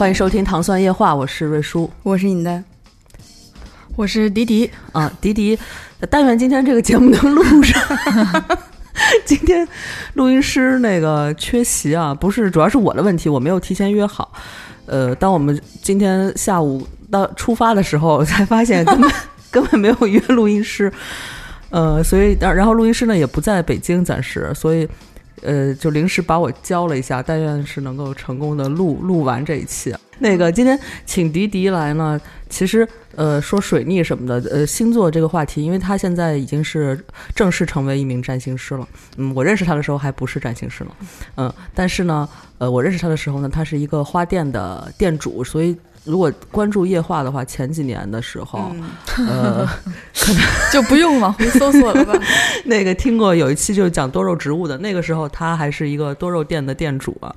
欢迎收听《糖蒜夜话》，我是瑞叔我是尹丹，我是迪迪，啊，迪迪。但愿今天这个节目能录上。今天录音师那个缺席啊，不是，主要是我的问题，我没有提前约好。呃，当我们今天下午到出发的时候，才发现根本 根本没有约录音师。呃，所以然后录音师呢也不在北京，暂时，所以呃就临时把我教了一下，但愿是能够成功的录录完这一期。那个今天请迪迪来呢，其实呃说水逆什么的，呃星座这个话题，因为他现在已经是正式成为一名占星师了。嗯，我认识他的时候还不是占星师呢。嗯，但是呢，呃我认识他的时候呢，他是一个花店的店主，所以。如果关注夜话的话，前几年的时候，呃，可 能就不用往回搜索了吧。那个听过有一期就是讲多肉植物的，那个时候他还是一个多肉店的店主啊。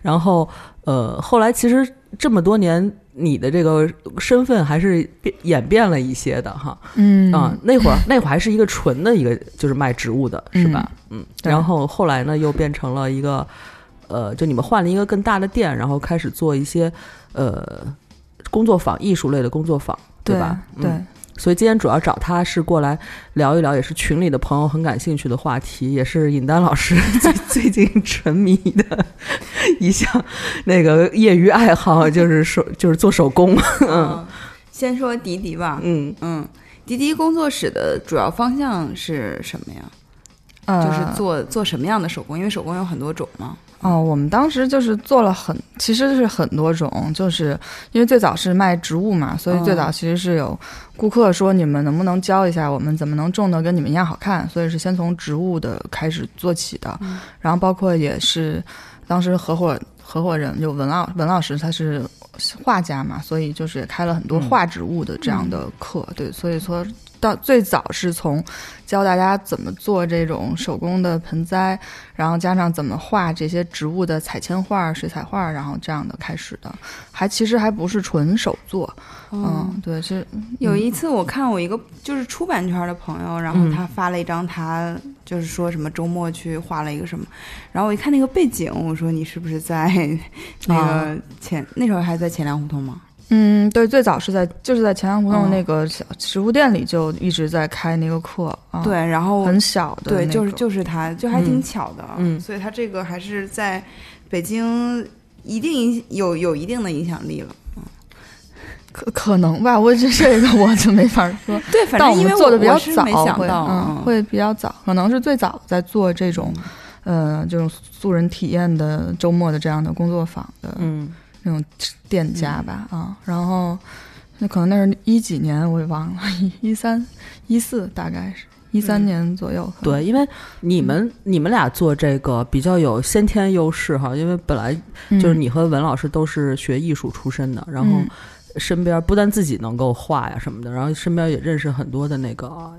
然后呃，后来其实这么多年，你的这个身份还是变演变了一些的哈。嗯啊，那会儿那会儿还是一个纯的一个就是卖植物的是吧？嗯，对然后后来呢又变成了一个呃，就你们换了一个更大的店，然后开始做一些呃工作坊、艺术类的工作坊，对吧？对嗯所以今天主要找他是过来聊一聊，也是群里的朋友很感兴趣的话题，也是尹丹老师 最最近沉迷的一项那个业余爱好，就是手 就是做手工。嗯，先说迪迪吧，嗯嗯，迪迪工作室的主要方向是什么呀？呃，就是做做什么样的手工？因为手工有很多种嘛。哦，我们当时就是做了很，其实是很多种，就是因为最早是卖植物嘛，所以最早其实是有顾客说你们能不能教一下我们怎么能种的跟你们一样好看，所以是先从植物的开始做起的，然后包括也是当时合伙合伙人就文老文老师他是画家嘛，所以就是也开了很多画植物的这样的课，对，所以说到最早是从教大家怎么做这种手工的盆栽，然后加上怎么画这些植物的彩铅画、水彩画，然后这样的开始的，还其实还不是纯手做，嗯，对，是有一次我看我一个就是出版圈的朋友，然后他发了一张他就是说什么周末去画了一个什么，然后我一看那个背景，我说你是不是在 那个前、那时候还在钱粮胡同吗？嗯，对，最早是在就是在钱粮胡同嗯那个小食物店里就一直在开那个课啊，，对，然后很小的、对，就是就是他，就还挺嗯巧的，嗯所以他这个还是在北京一定影有有一定的影响力了。可可能吧，我这这个我就没法说。对，反正因为们做的比较早，没想会到，嗯，会比较早，可能是最早在做这种，呃，这种素人体验的周末的这样的工作坊的嗯那种店家吧，啊，然后那可能那是一几年我也忘了，一一三一四大概是一三嗯。年左右，对，因为你们你们俩做这个比较有先天优势哈，因为本来就是嗯你和文老师都是学艺术出身的，然后嗯。身边不但自己能够画呀什么的，然后身边也认识很多的那个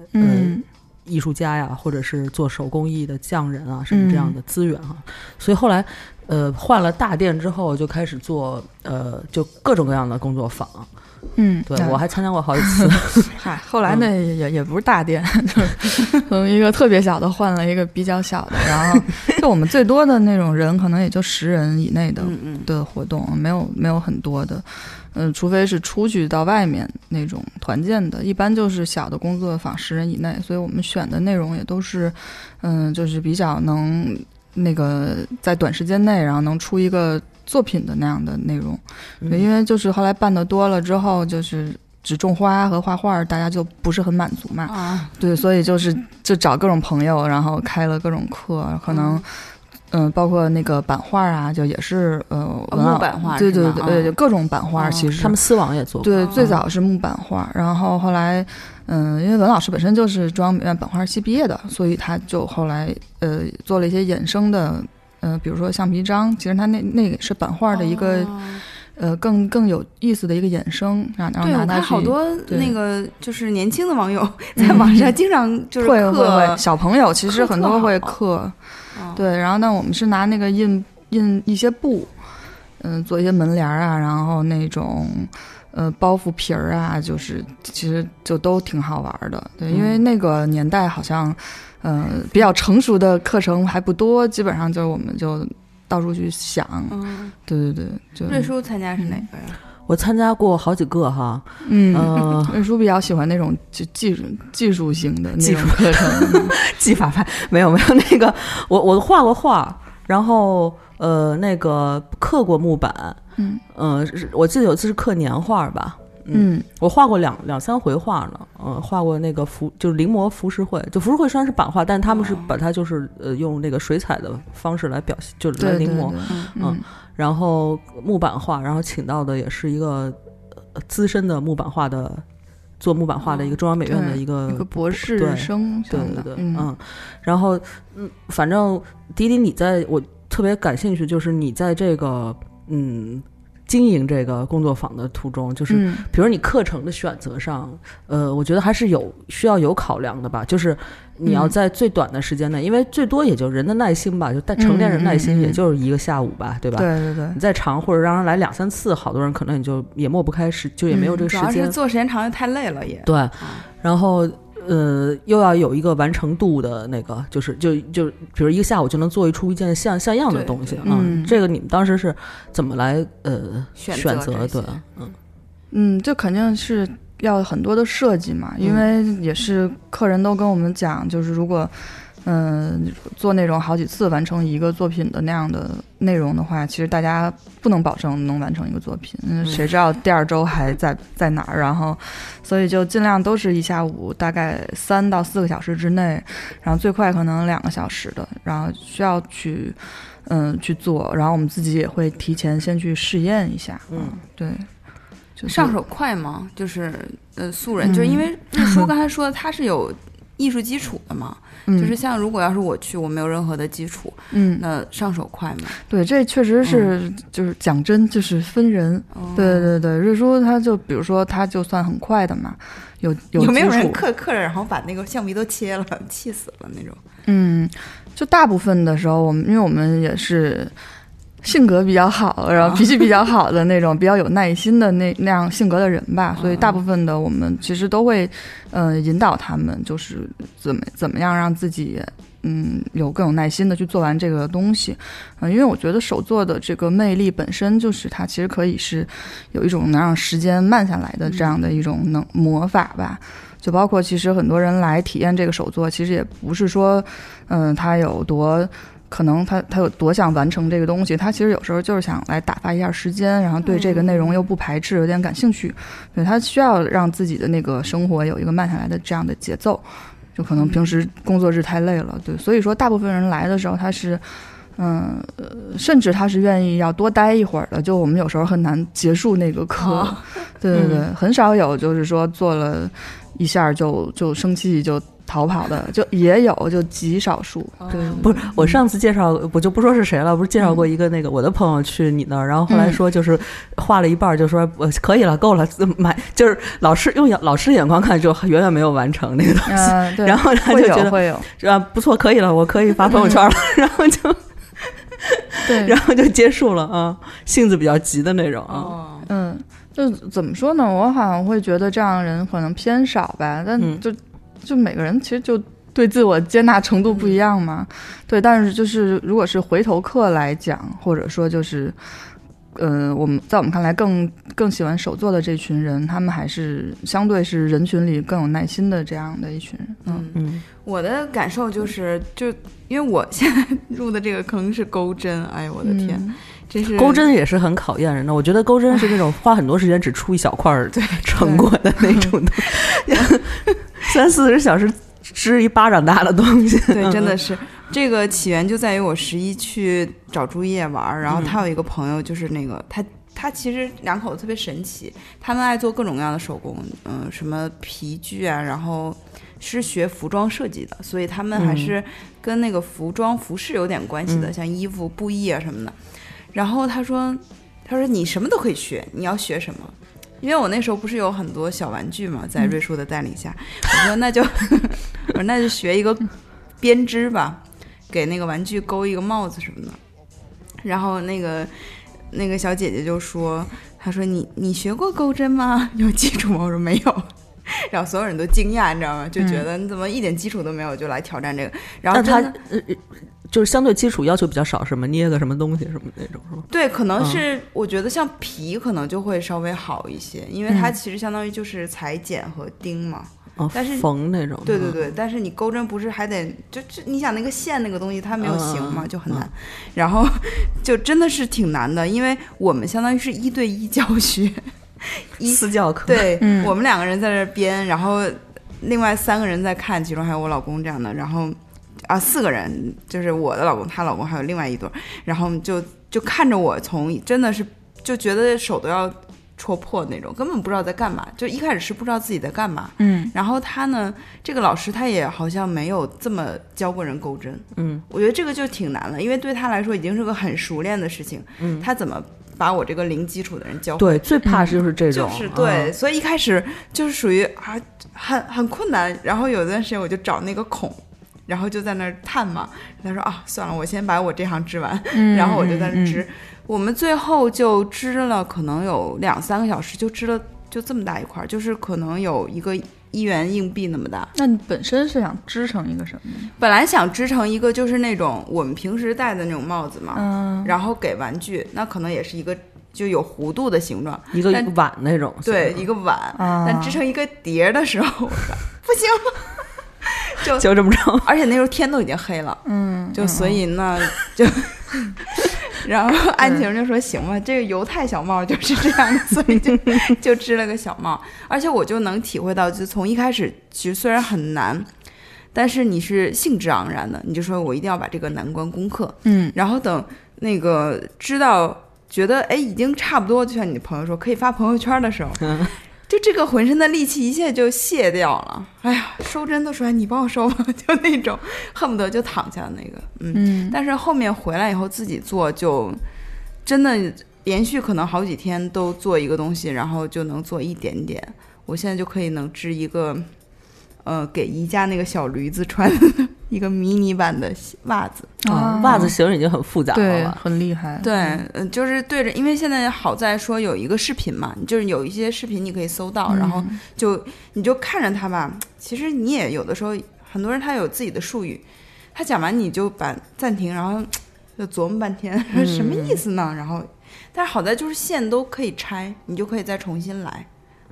艺术家呀，或者是做手工艺的匠人啊什么这样嗯。的资源哈，所以后来呃换了大店之后就开始做呃就各种各样的工作坊，嗯，对我还参加过好几次，嗨，后来那也也也不是大店，就是从一个特别小的换了一个比较小的，然后就我们最多的那种人可能也就十人以内的的活动，没有没有很多的，嗯，除非是出去到外面那种团建的，一般就是小的工作坊十人以内，所以我们选的内容也都是，嗯，就是比较能那个在短时间内，然后能出一个作品的那样的内容。对，因为就是后来办的多了之后，就是只种花和画画，大家就不是很满足嘛。啊，对，所以就是就找各种朋友，然后开了各种课，可能。嗯，包括那个版画啊，就也是呃，木版画对对对就各种版画，哦其实他们丝网也做过，对，哦最早是木版画，然后后来，嗯，因为文老师本身就是中央美院版画系毕业的，所以他就后来呃做了一些衍生的呃，比如说橡皮章，其实他那那个是版画的一个、哦呃更更有意思的一个衍生，然后拿它去看好多那个就是年轻的网友在网上经常就是会会刻会，小朋友其实很多会刻，嗯对，然后呢，我们是拿那个印印一些布，嗯、做一些门帘儿啊，然后那种呃包袱皮儿啊，就是其实就都挺好玩儿的。对，因为那个年代好像，呃，比较成熟的课程还不多，基本上就是我们就到处去想。嗯，对对对，就瑞叔参加是哪个呀？我参加过好几个哈，嗯。呃，瑞叔比较喜欢那种就技术技术型的那技术。种课程，技法派没有没有那个，我我画过画，然后呃那个刻过木板，嗯。呃，是我记得有一次是刻年画吧，嗯，嗯。我画过两两三回画呢，嗯、画过那个浮就是临摹浮世绘，就浮世绘虽然是版画，但他们是哦。把它就是呃用那个水彩的方式来表现，就是来对对临摹，对，嗯嗯然后木板画，然后请到的也是一个呃资深的木板画的做木板画的一个中央美院的一个一个博士对生对对对，嗯。嗯，然后嗯，反正迪迪，你在我特别感兴趣，就是你在这个嗯经营这个工作坊的途中，就是嗯。比如你课程的选择上，呃，我觉得还是有需要有考量的吧，就是你要嗯在最短的时间内，因为最多也就人的耐心吧，就带成年人耐心也就是一个下午吧，对吧？对对对你，再长或者让人来两三次，好多人可能也就也抹不开时，就也没有嗯这个时间主要是。做时间长就太累了也。对，然后呃，又要有一个完成度的那个，就是就就比如一个下午就能做一出一件像像样的东西嗯这个你们当时是怎么来呃选选择？的对，嗯嗯，这肯定是要很多的设计嘛，因为也是客人都跟我们讲，就是如果嗯、做那种好几次完成一个作品的那样的内容的话，其实大家不能保证能完成一个作品，嗯，谁知道第二周还在在哪儿？然后，所以就尽量都是一下午大概三到四个小时之内，然后最快可能两个小时的，然后需要去。嗯，去做，然后我们自己也会提前先去试验一下。嗯，对，就是上手快吗？就是呃，素人，嗯就是因为 瑞叔刚才说他是有艺术基础的嘛，嗯就是像如果要是我去，我没有任何的基础，嗯，那上手快吗？对，这确实是、就是讲真，就是分人。哦对对对，瑞叔他就比如说他就算很快的嘛，有有有没有人刻刻着，然后把那个橡皮都切了，气死了那种？嗯，就大部分的时候，我们因为我们也是性格比较好，然后脾气比较好的那种，比较有耐心的那那样性格的人吧，所以大部分的我们其实都会，呃，引导他们，就是怎么怎么样让自己。嗯，有更有耐心的去做完这个东西，嗯、因为我觉得手作的这个魅力本身就是它其实可以是有一种能让时间慢下来的这样的一种能魔法吧。就包括其实很多人来体验这个手作，其实也不是说，嗯，它有多可能他他有多想完成这个东西，他其实有时候就是想来打发一下时间，然后对这个内容又不排斥，有点感兴趣，对他需要让自己的那个生活有一个慢下来的这样的节奏，就可能平时工作日太累了，对，所以说大部分人来的时候他是。嗯，呃甚至他是愿意要多待一会儿的。就我们有时候很难结束那个课，哦对对对，很少有就是说做了一下就就生气就逃跑的，就也有，就极少数。对，不是，我上次介绍我就不说是谁了，不是介绍过一个那个我的朋友去你那儿，然后后来说就是画了一半就说我可以了，够了，买就是老师用老师眼光看就远远没有完成那个东西，嗯，对，然后他就觉得会有，是吧不错，可以了，我可以发朋友圈了，然后就 对，然后就结束了啊，性子比较急的那种啊，哦，嗯，就怎么说呢？我好像会觉得这样的人可能偏少吧，但嗯就、每个人其实就对自我接纳程度不一样嘛。对，但是就是如果是回头客来讲，或者说就是。呃，我们在我们看来更更喜欢手作的这群人，他们还是相对是人群里更有耐心的这样的一群人。嗯嗯，嗯我的感受就是，就因为我现在入的这个坑是钩针，哎呦我的天，嗯真是钩针也是很考验人的，我觉得钩针是那种花很多时间只出一小块儿成果的那种东西，三四十小时织一巴掌大的东西，对，真的是这个起源就在于我十一去找朱叶玩儿，然后他有一个朋友，就是那个他。他其实两口子特别神奇，他们爱做各种各样的手工，嗯、什么皮具啊，然后是学服装设计的，所以他们还是跟那个服装服饰有点关系的，嗯像衣服、布艺啊什么的。然后他说，他说你什么都可以学，你要学什么？因为我那时候不是有很多小玩具嘛，在瑞叔的带领下，我说那就 我说那就学一个编织吧，给那个玩具勾一个帽子什么的。然后那个那个小姐姐就说：“她说你你学过钩针吗？有基础吗？”我说没有。然后所有人都惊讶，你知道吗？就觉得你怎么一点基础都没有就来挑战这个？然后那他真的呃呃就是相对基础要求比较少，什么？捏个什么东西什么那种是吧？对，可能嗯是我觉得像皮可能就会稍微好一些，因为它嗯其实相当于就是裁剪和钉嘛。哦，但是缝那种，对对对，但是你钩针不是还得就就你想那个线那个东西它没有形嘛，嗯就很难。然后就真的是挺难的，因为我们相当于是一对一教学，一私教课，对、嗯我们两个人在这儿编，然后另外三个人在看，其中还有我老公这样的，然后啊四个人，就是我的老公、她老公还有另外一对儿，然后就就看着我从真的是就觉得手都要戳破那种，根本不知道在干嘛，就一开始是不知道自己在干嘛。嗯然后他呢，这个老师他也好像没有这么教过人钩针，嗯我觉得这个就挺难了，因为对他来说已经是个很熟练的事情，嗯，他怎么把我这个零基础的人教会？对，最怕是就是这种，就是对，嗯所以一开始就是属于啊很很困难，然后有一段时间我就找那个孔。然后就在那儿探嘛，他说啊，算了，我先把我这行织完，嗯，然后我就在那嗯儿织。我们最后就织了，可能有两三个小时，就织了就这么大一块儿，就是可能有一个一元硬币那么大。那你本身是想织成一个什么呢？本来想织成一个就是那种我们平时戴的那种帽子嘛，嗯，然后给玩具，那可能也是一个就有弧度的形状，一个碗那种，对，一个碗。啊但织成一个碟儿的时候，我说不行，就就这么着，而且那时候天都已经黑了，嗯，就所以呢，就，然后安晴就说行吧，这个犹太小帽就是这样的，所以就 就织了个小帽，而且我就能体会到，就从一开始其实虽然很难，但是你是兴致盎然的，你就说我一定要把这个难关攻克，嗯。然后等那个知道觉得哎已经差不多，就像你的朋友说可以发朋友圈的时候，就这个浑身的力气一下就卸掉了。哎呀，收针都说哎你帮我收吧，就那种恨不得就躺下的那个，嗯。嗯，但是后面回来以后自己做，就真的连续可能好几天都做一个东西，然后就能做一点点。我现在就可以能织一个，呃，给宜家那个小驴子穿的 一个迷你版的袜子。啊，袜子型已经很复杂了对吧？很厉害，对，嗯、就是对着，因为现在好在说有一个视频嘛，就是有一些视频你可以搜到，然后嗯就你就看着它吧。其实你也有的时候，很多人他有自己的术语，他讲完你就把暂停，然后就琢磨半天，说 什么意思呢？然后，但是好在就是线都可以拆，你就可以再重新来。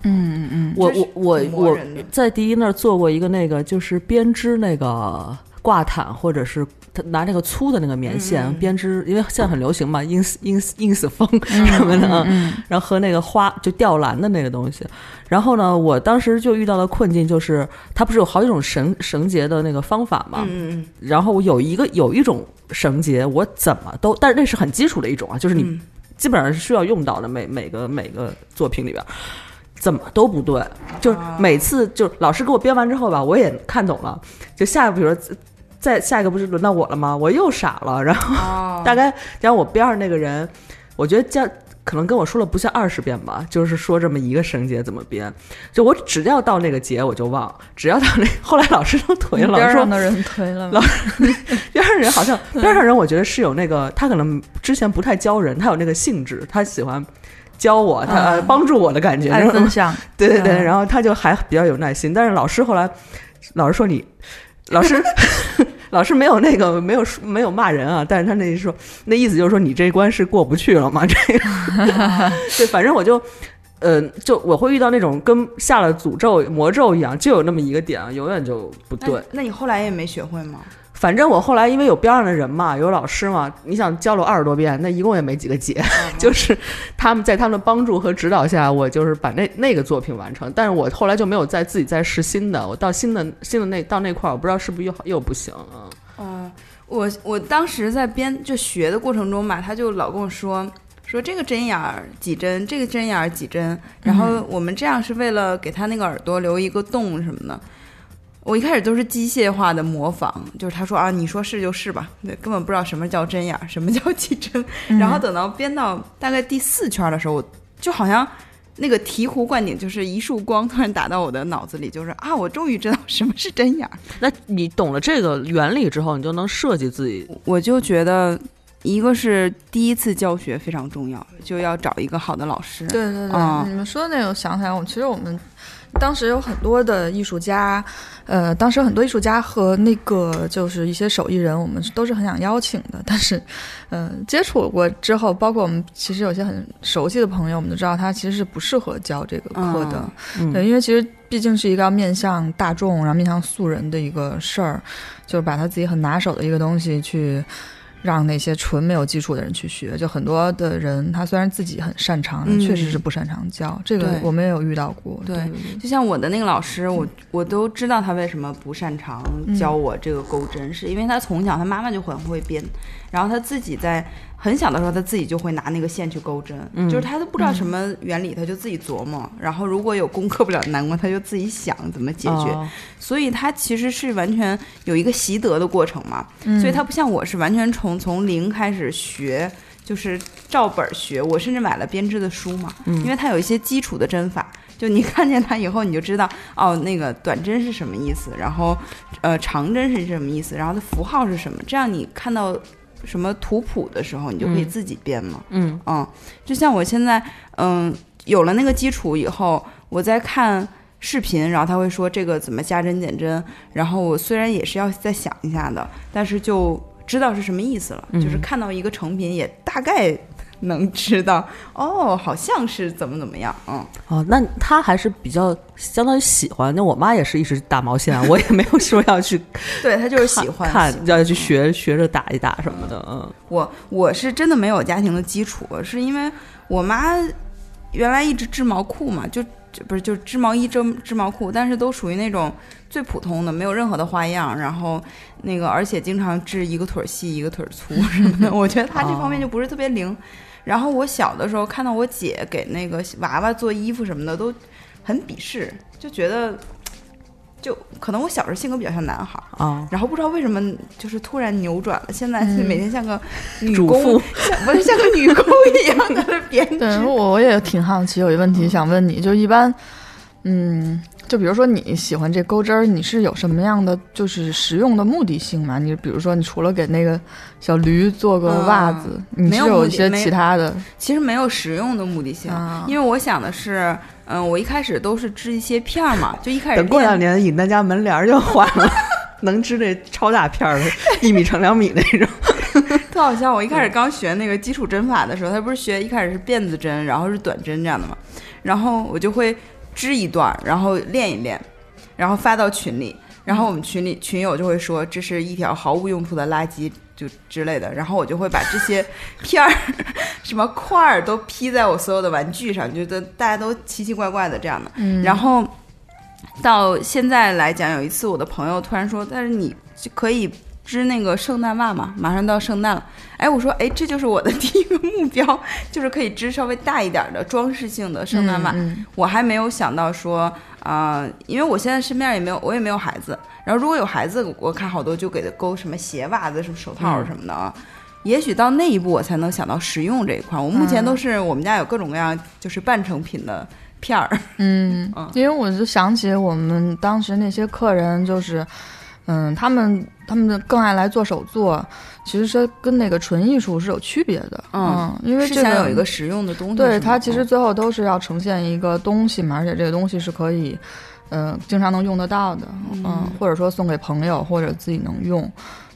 嗯嗯嗯，我我我我在第一那儿做过一个那个，就是编织那个挂毯，或者是他拿那个粗的那个棉线、编织，因为现在很流行嘛，ins ins ins 风嗯什么的，然后和那个花就吊篮的那个东西。然后呢，我当时就遇到了困境就是，它不是有好几种绳绳结的那个方法嘛？嗯嗯然后有一个有一种绳结，我怎么都，但是那是很基础的一种啊，就是你嗯基本上是需要用到的，每每个每个作品里边。怎么都不对，就是每次就是老师给我编完之后吧，我也看懂了。就下一个，比如说再下一个不是轮到我了吗？我又傻了，然后哦，大概然后我边上那个人，我觉得叫可能跟我说了不下二十遍吧，就是说这么一个绳结怎么编，就我只要到那个结我就忘，只要到那后来老师都推了，老边师说上的人推了边上人好像 边上人，我觉得是有那个，他可能之前不太教人，他有那个性质，他喜欢教我，他、帮助我的感觉。爱然后分享，对对对，嗯然后他就还比较有耐心。但是老师后来，老师说你，老师 老师没有那个没有说没有骂人啊，但是他那说那意思就是说你这一关是过不去了嘛？这个 对，反正我就。呃，就我会遇到那种跟下了诅咒魔咒一样，就有那么一个点啊，永远就不那对。那你后来也没学会吗？反正我后来因为有边上的人嘛，有老师嘛，你想教了我二十多遍，那一共也没几个节，就是他们在他们的帮助和指导下，我就是把那那个作品完成。但是我后来就没有再自己再试新的，我到新的新的那到那块儿，我不知道是不是又又不行啊。哦，我我当时在编就学的过程中吧，他就老跟我说说这个针眼儿几针，这个针眼儿几针，然后我们这样是为了给他那个耳朵留一个洞什么的。我一开始都是机械化的模仿，就是他说啊，你说是就是吧，对，根本不知道什么叫针眼儿，什么叫起针。然后等到编到大概第四圈的时候，我就好像那个醍醐灌顶，就是一束光突然打到我的脑子里，就是啊，我终于知道什么是针眼儿。那你懂了这个原理之后，你就能设计自己。我就觉得，一个是第一次教学非常重要，就要找一个好的老师。对对对，嗯你们说的那个，我想起来，我其实我们当时有很多的艺术家，呃，当时很多艺术家和那个就是一些手艺人，我们都是很想邀请的，但是，嗯、接触过之后，包括我们其实有些很熟悉的朋友，我们都知道他其实是不适合教这个课的。嗯对，因为其实毕竟是一个要面向大众，然后面向素人的一个事儿，就是把他自己很拿手的一个东西去让那些纯没有基础的人去学。就很多的人，他虽然自己很擅长，嗯确实是不擅长教。这个我们也有遇到过。对对对就像我的那个老师，我我都知道他为什么不擅长嗯教我这个钩针，是因为他从小他妈妈就很会编，然后他自己在很小的时候他自己就会拿那个线去钩针，嗯就是他都不知道什么原理，他就自己琢磨，然后如果有攻克不了的难关，他就自己想怎么解决，哦。所以他其实是完全有一个习得的过程嘛，嗯。所以他不像我是完全从从零开始学。就是照本儿学，我甚至买了编织的书嘛，因为它有一些基础的针法，就你 看见它以后，你就知道哦，那个短针是什么意思，然后呃长针是什么意思，然后它符号是什么，这样你看到什么图谱的时候，你就可以嗯。自己编嘛。嗯。嗯，就像我现在嗯有了那个基础以后，我在看视频，然后他会说这个怎么加针减针，然后我虽然也是要再想一下的，但是就知道是什么意思了，就是看到一个成品也大概能知道哦，好像是怎么怎么样，嗯。哦，那他还是比较相当于喜欢。那我妈也是一直打毛线啊，我也没有说要去 对他就是喜欢看要去学学着打一打什么的。嗯我我是真的没有家庭的基础，是因为我妈原来一直织毛裤嘛，就就不是就织毛衣、织织毛裤，但是都属于那种最普通的，没有任何的花样，然后那个而且经常织一个腿儿细一个腿儿粗什么的，我觉得她这方面就不是特别灵。然后我小的时候看到我姐给那个娃娃做衣服什么的，都很鄙视，就觉得。就可能我小时候性格比较像男孩儿，啊，然后不知道为什么就是突然扭转了，现在是每天像个女工，不是像个女工一样的编织。对，我也挺好奇，有一个问题想问你，就一般，嗯，就比如说你喜欢这钩针儿，你是有什么样的就是实用的目的性吗？你比如说，你除了给那个小驴做个袜子，你是没有一些其他的其实没有实用的目的性，啊？因为我想的是，嗯，我一开始都是织一些片儿嘛，就一开始等过两年，尹丹家门帘儿就换了，能织这超大片儿的，一米乘两米那种。特好笑。我一开始刚学那个基础针法的时候，他不是学一开始是辫子针，然后是短针这样的嘛，然后我就会织一段，然后练一练，然后发到群里，然后我们群里群友就会说这是一条毫无用处的垃圾。就之类的，然后我就会把这些片儿、什么块儿都披在我所有的玩具上，觉得大家都奇奇怪怪的这样的。嗯，然后到现在来讲，有一次我的朋友突然说：“但是你就可以织那个圣诞袜嘛，马上到圣诞了。”哎，我说：“哎，这就是我的第一个目标，就是可以织稍微大一点的装饰性的圣诞袜。嗯我还没有想到说，啊、因为我现在身边也没有，我也没有孩子。然后如果有孩子，我看好多就给他勾什么鞋袜子、什么手套什么的啊。也许到那一步，我才能想到实用这一块。我目前都是我们家有各种各样就是半成品的片儿。嗯 嗯，因为我就想起我们当时那些客人，就是，嗯，他们他们更爱来做手作，其实是跟那个纯艺术是有区别的。嗯因为这个有一个实用的东西。对它其实嗯最后都是要呈现一个东西嘛，而且这个东西是可以，呃，经常能用得到的，嗯，或者说送给朋友或者自己能用，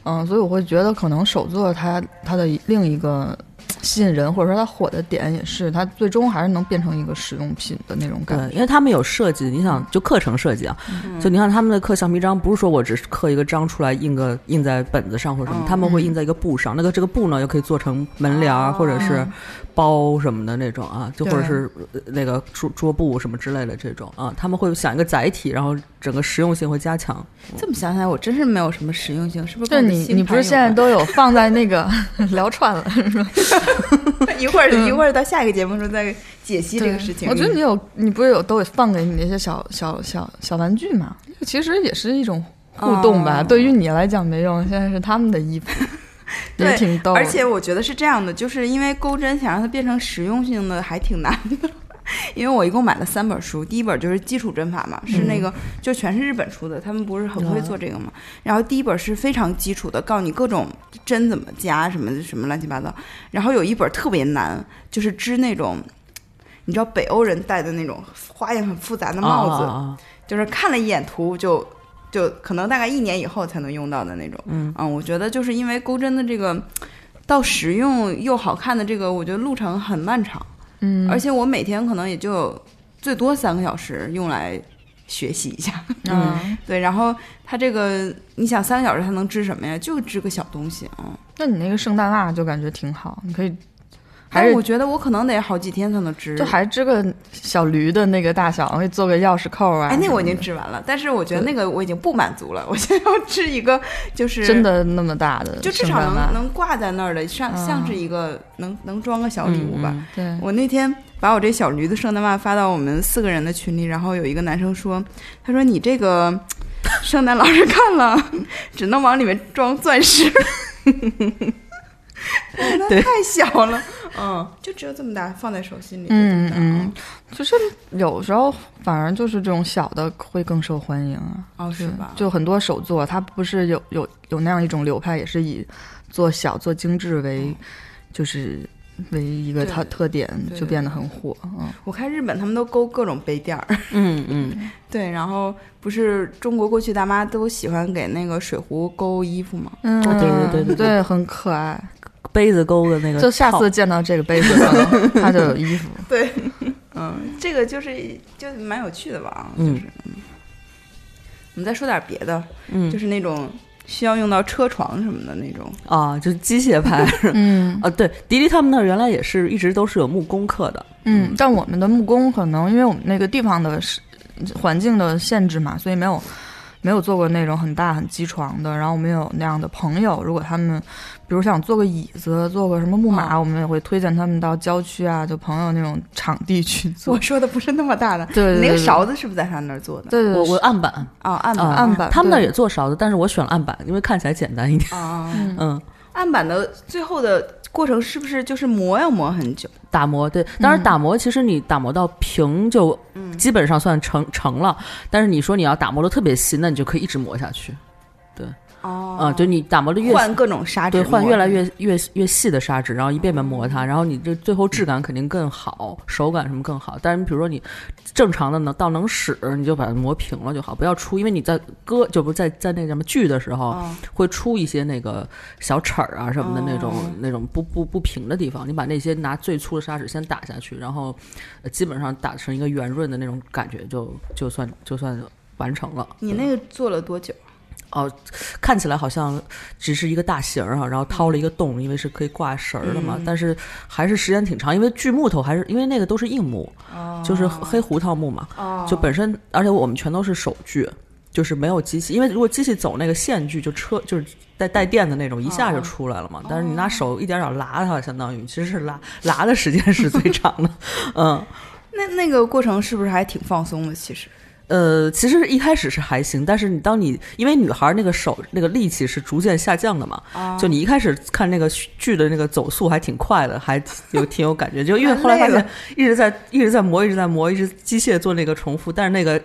嗯，所以我会觉得可能手作它它的另一个吸引人或者说它火的点也是它最终还是能变成一个实用品的那种感对，觉。因为他们有设计，你想就课程设计啊，就你看他们的刻橡皮章，不是说我只是刻一个章出来印个印在本子上或者什么，嗯他们会印在一个布上，那个这个布呢又可以做成门帘儿、或者是包什么的那种啊，就或者是呃那个桌桌布什么之类的这种啊，他们会想一个载体，然后整个实用性会加强。这么想起来，我真是没有什么实用性，是不是你，你不是现在都有放在那个 聊串了是吧？一会儿一会儿到下一个节目的时候再解析这个事情。我觉得你有，你不是有都有放给你那些小小小小玩具吗？其实也是一种互动吧。哦对于你来讲没用，现在是他们的衣服，也 对挺逗。而且我觉得是这样的，就是因为钩针想让它变成实用性的还挺难的。因为我一共买了三本书，第一本就是基础针法嘛，是那个就全是日本出的，他们不是很会做这个嘛。然后第一本是非常基础的，告诉你各种针怎么加，什么什么乱七八糟。然后有一本特别难，就是织那种，你知道北欧人戴的那种花样很复杂的帽子，就是看了一眼图就就可能大概一年以后才能用到的那种。嗯我觉得就是因为钩针的这个到实用又好看的这个，我觉得路程很漫长，嗯，而且我每天可能也就最多三个小时用来学习一下。嗯，对，然后它这个你想三个小时它能织什么呀？就织个小东西啊。嗯那你那个圣诞袜就感觉挺好，你可以但是我觉得我可能得好几天才能织。就还织个小驴的那个大小，可以做个钥匙扣啊。哎，那我已经织完了，但是我觉得那个我已经不满足了，我现在要织一个就是真的那么大的就至少能能挂在那儿的，像嗯像是一个能能装个小礼物吧。嗯对，我那天把我这小驴的圣诞袜发到我们四个人的群里，然后有一个男生说，他说你这个圣诞老师看了，只能往里面装钻石，那对太小了，嗯，就只有这么大，放在手心里，嗯就这么大嗯，就是有时候反而就是这种小的会更受欢迎啊。哦，是吧？就很多手作，它不是有有有那样一种流派，也是以做小做精致为，就是为一个它特特点，就变得很火。嗯，我看日本他们都勾各种杯垫儿，嗯嗯，对，然后不是中国过去大妈都喜欢给那个水壶勾衣服吗？嗯对对对对对，很可爱。杯子勾的那个，就下次见到这个杯子上，它就有衣服。对，嗯，这个就是就蛮有趣的吧，就嗯是。嗯。我们再说点别的，嗯。就是那种需要用到车床什么的那种。啊，就是机械派。嗯。啊，对，迪迪他们那儿原来也是一直都是有木工课的，嗯，但我们的木工可能因为我们那个地方的是环境的限制嘛，所以没有没有做过那种很大很机床的。然后我们有那样的朋友，如果他们比如想做个椅子，做个什么木马，我们也会推荐他们到郊区啊，就朋友那种场地去做我。说的不是那么大的，对对对你那个勺子是不是在他那儿做的？对对，我我是案板哦，案板，啊案板他们那儿也做勺子，但是我选了案板，因为看起来简单一点。啊，嗯嗯，案板的最后的过程是不是就是磨要磨很久？打磨对，当然打磨其实你打磨到平就基本上算成成了，但是你说你要打磨的特别细，那你就可以一直磨下去。哦啊，就你打磨的越换各种砂纸对，换越来越越越细的砂纸，然后一遍遍磨它，然后你这最后质感肯定更好，手感什么更好。但是你比如说你正常的能到能使，你就把它磨平了就好，不要出，因为你在割就不是在在那个什么锯的时候、哦会出一些那个小齿儿啊什么的那种、哦那种不不不平的地方，你把那些拿最粗的砂纸先打下去，然后、呃基本上打成一个圆润的那种感觉就就算就算完成了。你那个做了多久？哦，看起来好像只是一个大型儿哈，然后掏了一个洞，因为是可以挂绳儿的嘛，嗯但是还是时间挺长，因为锯木头还是因为那个都是硬木，哦就是黑胡桃木嘛，哦就本身，而且我们全都是手锯，就是没有机器，因为如果机器走那个线锯，就车就是带带电的那种，一下就出来了嘛。但是你拿手一点点拉它，相当于其实是拉拉的时间是最长的，嗯。那那个过程是不是还挺放松的？其实呃，其实一开始是还行，但是你当你因为女孩那个手那个力气是逐渐下降的嘛，就你一开始看那个剧的那个走速还挺快的，还有挺有感觉，就因为后来发现一直在一直在磨，一直在磨，一直机械做那个重复，但是那个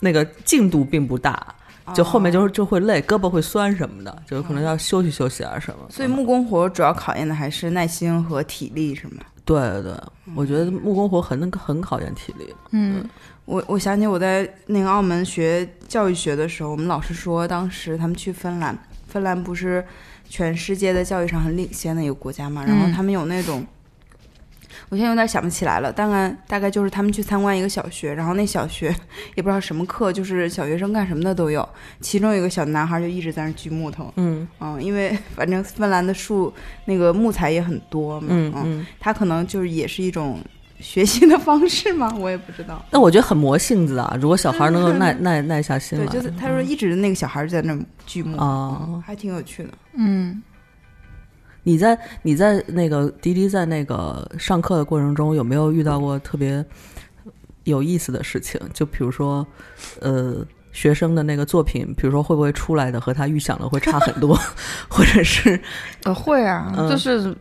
那个进度并不大。就后面就是就会累，胳膊会酸什么的，就可能要休息休息啊什么。所以木工活主要考验的还是耐心和体力，是吗？对对，我觉得木工活很很考验体力。嗯我我想起我在那个澳门学教育学的时候，我们老师说，当时他们去芬兰，芬兰不是全世界的教育上很领先的一个国家嘛，然后嗯他们有那种。我现在有点想不起来了，大概大概就是他们去参观一个小学，然后那小学也不知道什么课，就是小学生干什么的都有。其中有一个小男孩就一直在那锯木头，嗯嗯，因为反正芬兰的树那个木材也很多嘛，嗯嗯，他可能就是也是一种学习的方式吗，我也不知道。那我觉得很磨性子啊，如果小孩能够耐耐耐下心来。对，来，就是他说一直那个小孩就在那锯木，哦。嗯还挺有趣的。嗯，你在你在那个滴滴在那个上课的过程中，有没有遇到过特别有意思的事情？就比如说，呃，学生的那个作品，比如说会不会出来的和他预想的会差很多，或者是呃，会啊，嗯。就是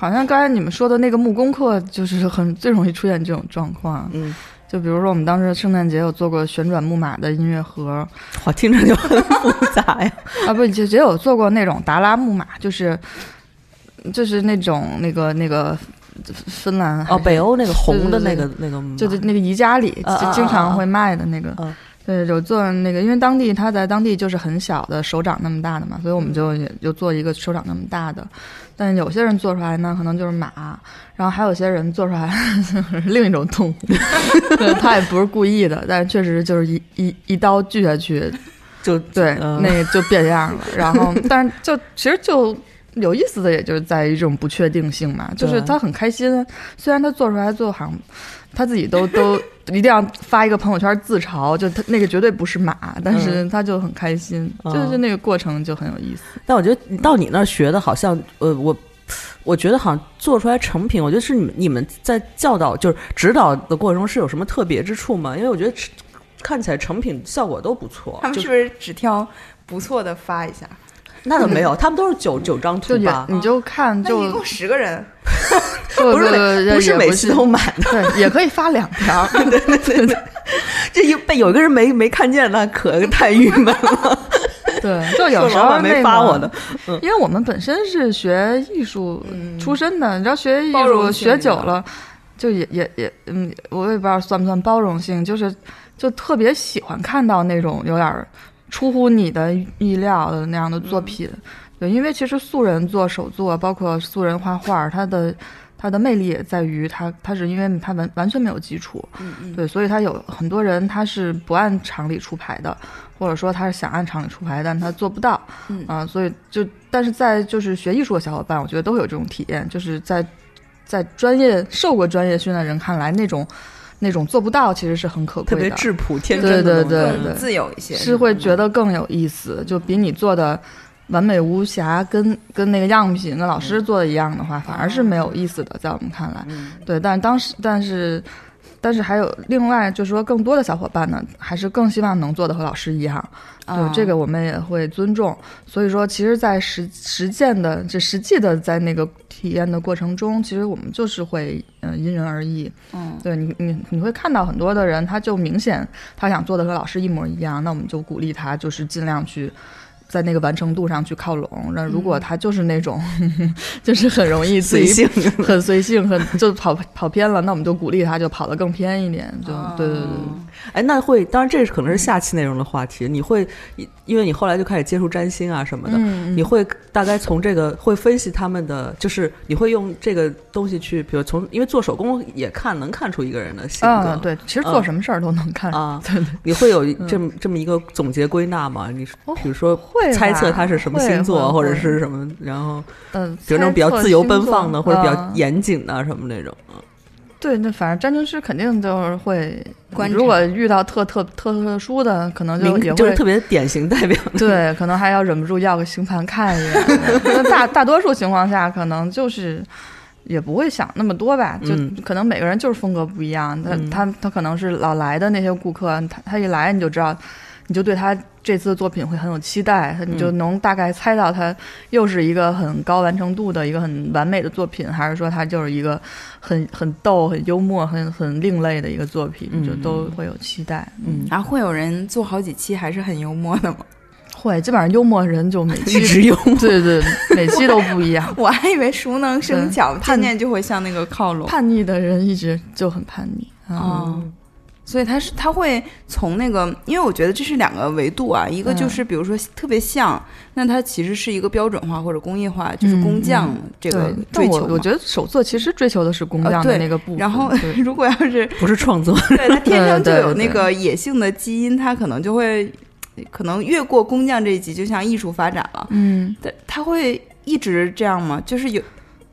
好像刚才你们说的那个木工课，就是很最容易出现这种状况。嗯，就比如说我们当时圣诞节有做过旋转木马的音乐盒，哇，听着就很复杂呀。啊不，就也有做过那种达拉木马，就是就是那种那个那个芬兰还哦，北欧那个红的那个那个马，就是那个宜家里经常会卖的那个嗯。对，有做那个，因为当地它在当地就是很小的手掌那么大的嘛，所以我们就也就做一个手掌那么大的。但有些人做出来呢，可能就是马，然后还有些人做出来是 另一种动物，对他也不是故意的，但是确实就是一一一刀锯下去，就对，嗯那个就变样了。然后，但是就其实就有意思的，也就是在于这种不确定性嘛，就是他很开心，虽然他做出来最后好像他自己都 都一定要发一个朋友圈自嘲，就他那个绝对不是马，但是他就很开心，嗯就是那个过程就很有意思。但我觉得到你那儿学的，好像呃，我我觉得好像做出来成品，我觉得是你们你们在教导就是指导的过程中是有什么特别之处吗？因为我觉得看起来成品效果都不错。他们是不是只挑不错的发一下？那倒没有，他们都是九九张图吧？你就看就那一共十个人，不不是每不是每次次都满的，对，也可以发两条。这一被有一个人没没看见，那可太郁闷了。对，就有时候没发我的，因为我们本身是学艺术出身的，你知道学艺术学久了，就也也也嗯，我也不知道算不算包容性，就是就特别喜欢看到那种有点儿出乎你的意料的那样的作品。对，因为其实素人做手作，包括素人画画，他的他的魅力也在于他他是因为他完完全没有基础，嗯嗯，对，所以他有很多人他是不按常理出牌的，或者说他是想按常理出牌，但他做不到，嗯。啊、所以就但是在就是学艺术的小伙伴，我觉得都会有这种体验，就是在在专业受过专业训练的人看来，那种那种做不到其实是很可贵的，别质朴天对真的对东西更自由一些，是会觉得更有意思，就比你做的。完美无瑕，跟跟那个样品跟老师做的一样的话，反而是没有意思的，在我们看来。嗯。对，但是当时，但是，但是还有另外，就是说更多的小伙伴呢，还是更希望能做的和老师一样。对，啊这个我们也会尊重。所以说，其实，在实实践的这实际的在那个体验的过程中，其实我们就是会嗯、呃因人而异。嗯对你你你会看到很多的人，他就明显他想做的和老师一模一样，那我们就鼓励他，就是尽量去。在那个完成度上去靠拢，那如果他就是那种，就是很容易随性。很随性，很就跑跑偏了，那我们就鼓励他，就跑得更偏一点，就、哦对对对。哎，那会，当然这可能是下期内容的话题。你会，因为你后来就开始接触占星啊什么的，嗯你会大概从这个会分析他们的，就是你会用这个东西去，比如从，因为做手工也看能看出一个人的性格。嗯，对，其实做什么事儿都能看。啊，对对，你会有这么这么一个总结归纳吗？你哦比如说会猜测他是什么星座，会或者是什么，然后嗯，比如那种比较自由奔放的，或者比较嗯严谨的什么那种。嗯对，那反正占星师肯定就是会如果遇到特特特特殊的，可能就也会就是特别典型代表。对，可能还要忍不住要个星盘看一眼。那大大多数情况下，可能就是也不会想那么多吧，就嗯可能每个人就是风格不一样。他、嗯他他可能是老来的那些顾客，他他一来你就知道，你就对他这次的作品会很有期待，你就嗯能大概猜到他又是一个很高完成度的一个很完美的作品，还是说他就是一个很很逗、很幽默、很很另类的一个作品，就嗯都会有期待。嗯，然后会有人做好几期还是很幽默的吗？会基本上幽默人就每 期一直用。对对，每期都不一样。我还以为熟能生巧，对渐渐就会像那个靠拢。叛逆的人一直就很叛逆啊。哦，所以他是他会从那个，因为我觉得这是两个维度啊，一个就是比如说特别像，那它其实是一个标准化或者工业化，就是工匠这个追求但。我我觉得手作其实追求的是工匠的那个部分。然后如果要是不是创作，对他天生就有那个野性的基因，他可能就会可能越过工匠这一级，就像艺术发展了。嗯，但他会一直这样吗？就是有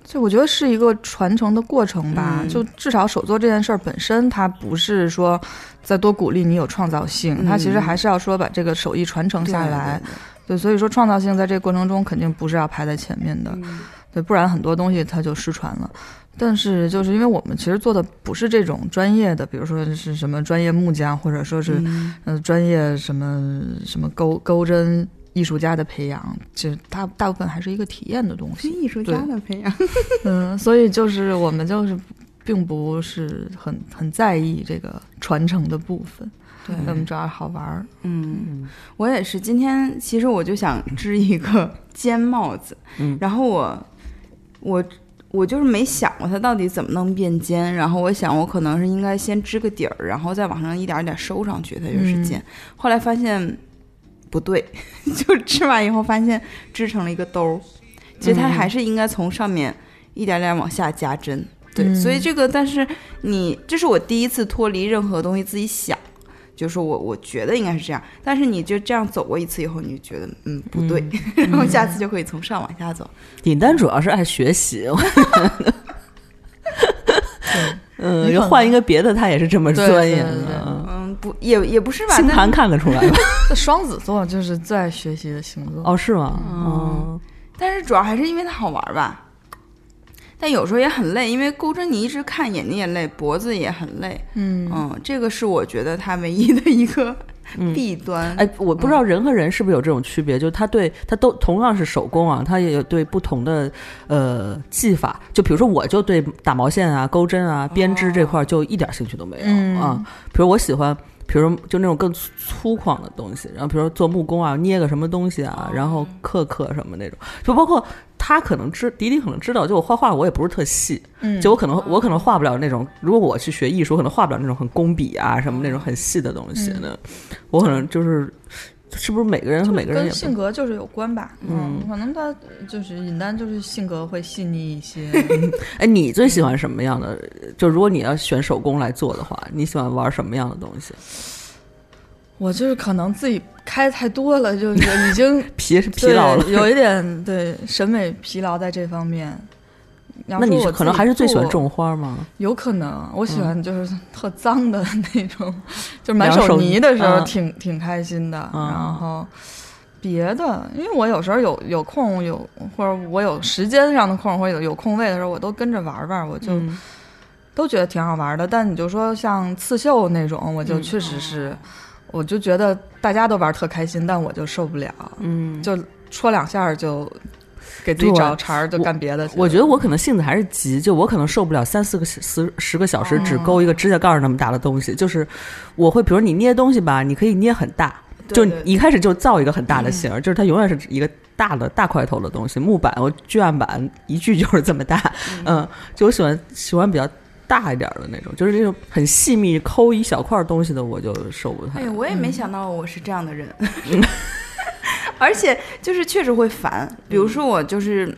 就我觉得是一个传承的过程吧。嗯就至少手作这件事儿本身，它不是说再多鼓励你有创造性，它其实嗯还是要说把这个手艺传承下来。对对，所以说创造性在这个过程中肯定不是要排在前面的。对对嗯对，不然很多东西它就失传了。但是就是因为我们其实做的不是这种专业的，比如说是什么专业木匠，或者说是嗯呃专业什么什么钩钩针艺术家的培养，其实大大部分还是一个体验的东西。艺术家的培养，嗯，所以就是我们就是并不是很很在意这个传承的部分，对我们主要好玩儿。嗯，我也是。今天其实我就想织一个尖帽子，嗯然后我我我就是没想过它到底怎么能变尖，然后我想我可能是应该先织个底儿，然后再往上一点儿一点儿收上去，它就是尖。后来发现不对，就织完以后发现织成了一个兜儿，其实它还是应该从上面一点点往下加针。对，嗯所以这个，但是你这是我第一次脱离任何东西自己想。就是我我觉得应该是这样，但是你就这样走过一次以后，你就觉得嗯不对，然后下次就可以从上往下走。尹丹主要是爱学习，嗯，就换一个别的，他也是这么钻研的。不也也不是吧？但星盘看得出来 双子座就是最爱学习的星座。哦，是吗？嗯哦，但是主要还是因为它好玩吧。但有时候也很累，因为钩针你一直看，眼睛也累，脖子也很累。嗯嗯，这个是我觉得它唯一的一个嗯弊端。哎，我不知道人和人是不是有这种区别，就是他对他都同样是手工啊，他也有对不同的呃技法。就比如说，我就对打毛线啊、钩针啊、编织这块儿就一点兴趣都没有、嗯啊。比如我喜欢，比如就那种更粗粗犷的东西，然后比如说做木工啊，捏个什么东西啊，然后刻刻什么那种，就包括他可能知迪迪可能知道，就我画画我也不是特细，嗯就我可能我可能画不了那种，如果我去学艺术，我可能画不了那种很工笔啊什么那种很细的东西的，我可能就是是不是每个人和每个人跟性格就是有关吧。嗯可能他就是尹丹就是性格会细腻一些。哎，你最喜欢什么样的？就如果你要选手工来做的话，你喜欢玩什么样的东西？我就是可能自己开太多了，就是已经 疲是疲劳了，有一点对审美疲劳在这方面。要那你可能还是最喜欢种花吗？有可能，我喜欢就是特脏的那种，就是满手手泥的时候嗯挺、挺开心的。嗯然后别的，因为我有时候有有空有或者我有时间上的空或者有有空位的时候，我都跟着玩玩，我就嗯都觉得挺好玩的。但你就说像刺绣那种，我就嗯确实是，我就觉得大家都玩特开心，但我就受不了，嗯，就戳两下儿就给自己找茬儿，就干别的。我觉得我可能性子还是急，就我可能受不了三四个小十十个小时只勾一个指甲盖儿那么大的东西。就是我会，比如你捏东西吧，你可以捏很大，就一开始就造一个很大的形儿，就是它永远是一个大的大块头的东西。木板，我锯案板一锯就是这么大，嗯，就我喜欢喜欢比较大一点儿的那种，就是这种很细密抠一小块东西的，我就受不太哎。呀，我也没想到我是这样的人，而且就是确实会烦。比如说我就是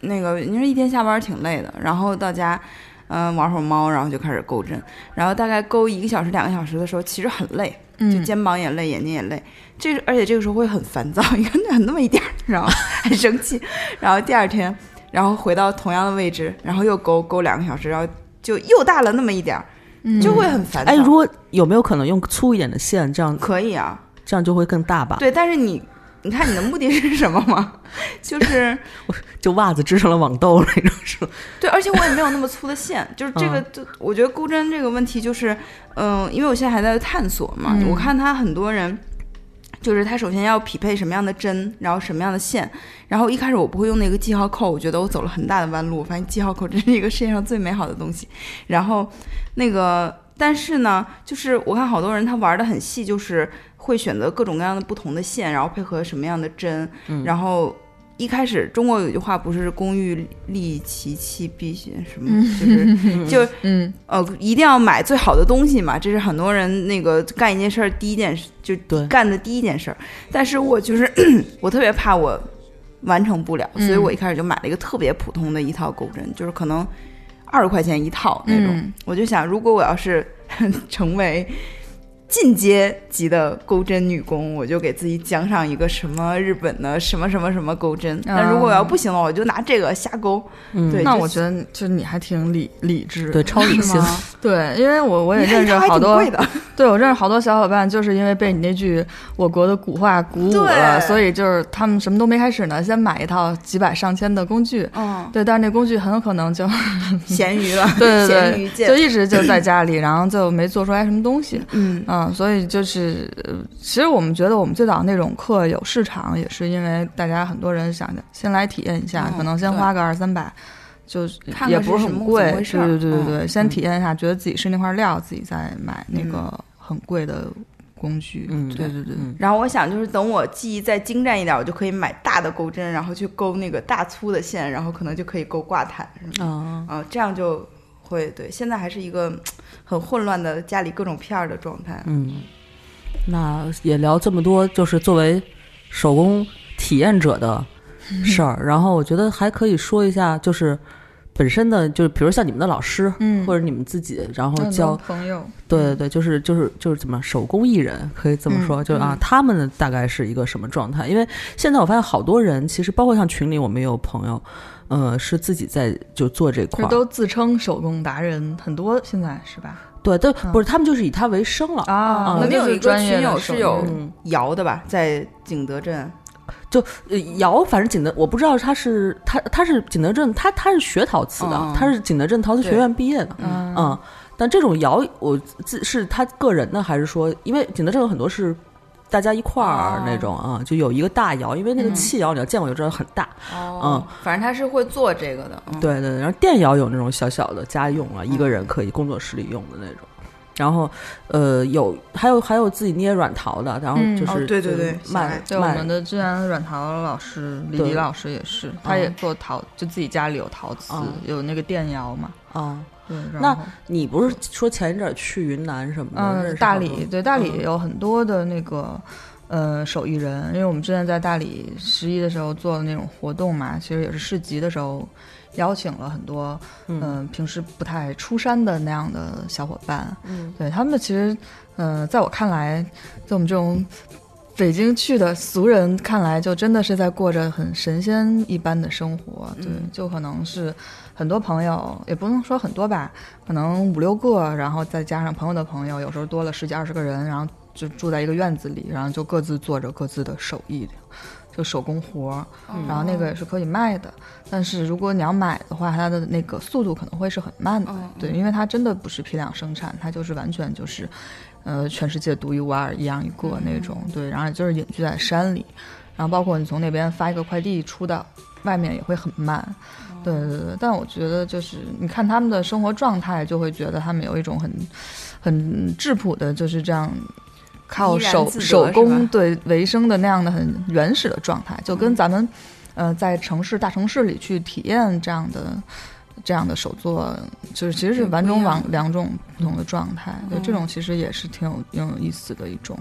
那个，你说一天下班挺累的，然后到家，嗯、玩会儿猫，然后就开始勾针，然后大概勾一个小时、两个小时的时候，其实很累，就嗯肩膀也累，眼睛也累。这而且这个时候会很烦躁，你看那那么一点儿，然后 很生气，然后第二天，然后回到同样的位置，然后又勾勾两个小时，然后就又大了那么一点儿，嗯就会很烦躁。哎，如果有没有可能用粗一点的线，这样可以啊，这样就会更大吧？对，但是你，你看你的目的是什么吗？就是 就袜子织成了网兜那种是吧？对，而且我也没有那么粗的线，就是这个，嗯就我觉得钩针这个问题就是，嗯、因为我现在还在探索嘛，嗯我看他很多人。就是它首先要匹配什么样的针，然后什么样的线，然后一开始我不会用那个记号扣，我觉得我走了很大的弯路，我发现记号扣真是一个世界上最美好的东西。然后那个，但是呢，就是我看好多人他玩的很细，就是会选择各种各样的不同的线，然后配合什么样的针，嗯然后一开始中国有句话不是“工欲利其器，必先什么”，就是 就嗯。呃一定要买最好的东西嘛，这是很多人那个干一件事儿第一件事就对。干的第一件事儿。但是我就是 我特别怕我完成不了，所以嗯我一开始就买了一个特别普通的一套钩针，就是可能二十块钱一套那种。嗯。我就想，如果我要是 成为进阶级的钩针女工，我就给自己奖赏一个什么日本的什么什么什么钩针。那如果要不行了，我就拿这个瞎钩。嗯。对，那我觉得就你还挺理理智，对，超理性。对，因为我我也认识好多 对我认识好多小伙伴，就是因为被你那句我国的古话鼓舞了，所以就是他们什么都没开始呢，先买一套几百上千的工具，嗯，对，但是那工具很有可能就 咸鱼了，对对咸鱼对，就一直就在家里，然后就没做出来什么东西。嗯。嗯，所以就是，呃其实我们觉得我们最早那种课有市场，也是因为大家很多人想着先来体验一下，嗯可能先花个二三百，就也不是很贵，对对对对对，嗯先体验一下，觉得自己是那块料，自己再买那个很贵的工具。嗯对对对，嗯然后我想，就是等我技艺再精湛一点，我就可以买大的钩针，然后去钩那个大粗的线，然后可能就可以钩挂毯什么的。啊，啊、这样就会对。现在还是一个很混乱的家里各种片儿的状态。嗯，那也聊这么多，就是作为手工体验者的事儿。然后我觉得还可以说一下，就是本身的，就是比如像你们的老师，嗯或者你们自己，然后很多教，朋友，对对对，就是就是就是怎么手工艺人，可以这么说，嗯就是啊嗯，他们大概是一个什么状态？因为现在我发现好多人，其实包括像群里我们也有朋友，呃，是自己在就做这块儿，都自称手工达人，很多现在是吧？对，都嗯不是他们就是以他为生了。啊我们有一个群友是有嗯摇的吧，在景德镇。就呃窑，反正景德，我不知道他是他他是景德镇，他他是学陶瓷的，他是景德镇陶瓷学院毕业的，嗯。嗯，但这种窑我自是他个人的，还是说，因为景德镇有很多是大家一块儿哦。那种啊、就有一个大窑，因为那个嗯。器窑你要见过就知道很大，嗯，反正他是会做这个的。嗯、对对，然后电窑有那种小小的家用啊，一个人可以工作室里用的那种。然后，呃，有还有还有自己捏软陶的，然后嗯就是、哦对对对就是卖对我们的志愿软陶老师李对李老师也是，他也做陶，就自己家里有陶瓷，嗯有那个电窑嘛。啊。对，那你不是说前一阵儿去云南什么的？嗯，大理对大理嗯有很多的那个。呃，手艺人，因为我们之前在大理十一的时候做的那种活动嘛，其实也是市集的时候，邀请了很多嗯、嗯平时不太出山的那样的小伙伴，嗯对他们其实，呃，在我看来，在我们这种北京去的俗人看来，就真的是在过着很神仙一般的生活。对，嗯就可能是很多朋友，也不能说很多吧，可能五六个，然后再加上朋友的朋友，有时候多了十几二十个人，然后就住在一个院子里，然后就各自做着各自的手艺。就手工活儿，然后那个也是可以卖的，但是如果你要买的话，它的那个速度可能会是很慢的，嗯对，因为它真的不是批量生产，它就是完全就是，呃，全世界独一无二、一样一个那种，对，然后就是隐居在山里，然后包括你从那边发一个快递出到外面也会很慢，对对对，但我觉得就是你看他们的生活状态，就会觉得他们有一种很很质朴的，就是这样。靠手手工对为生的那样的很原始的状态，就跟嗯咱们，呃，在城市大城市里去体验这样的这样的手作，就是其实是嗯完中不一样两两种不同的状态。对，这嗯种其实也是挺有挺有意思的一种。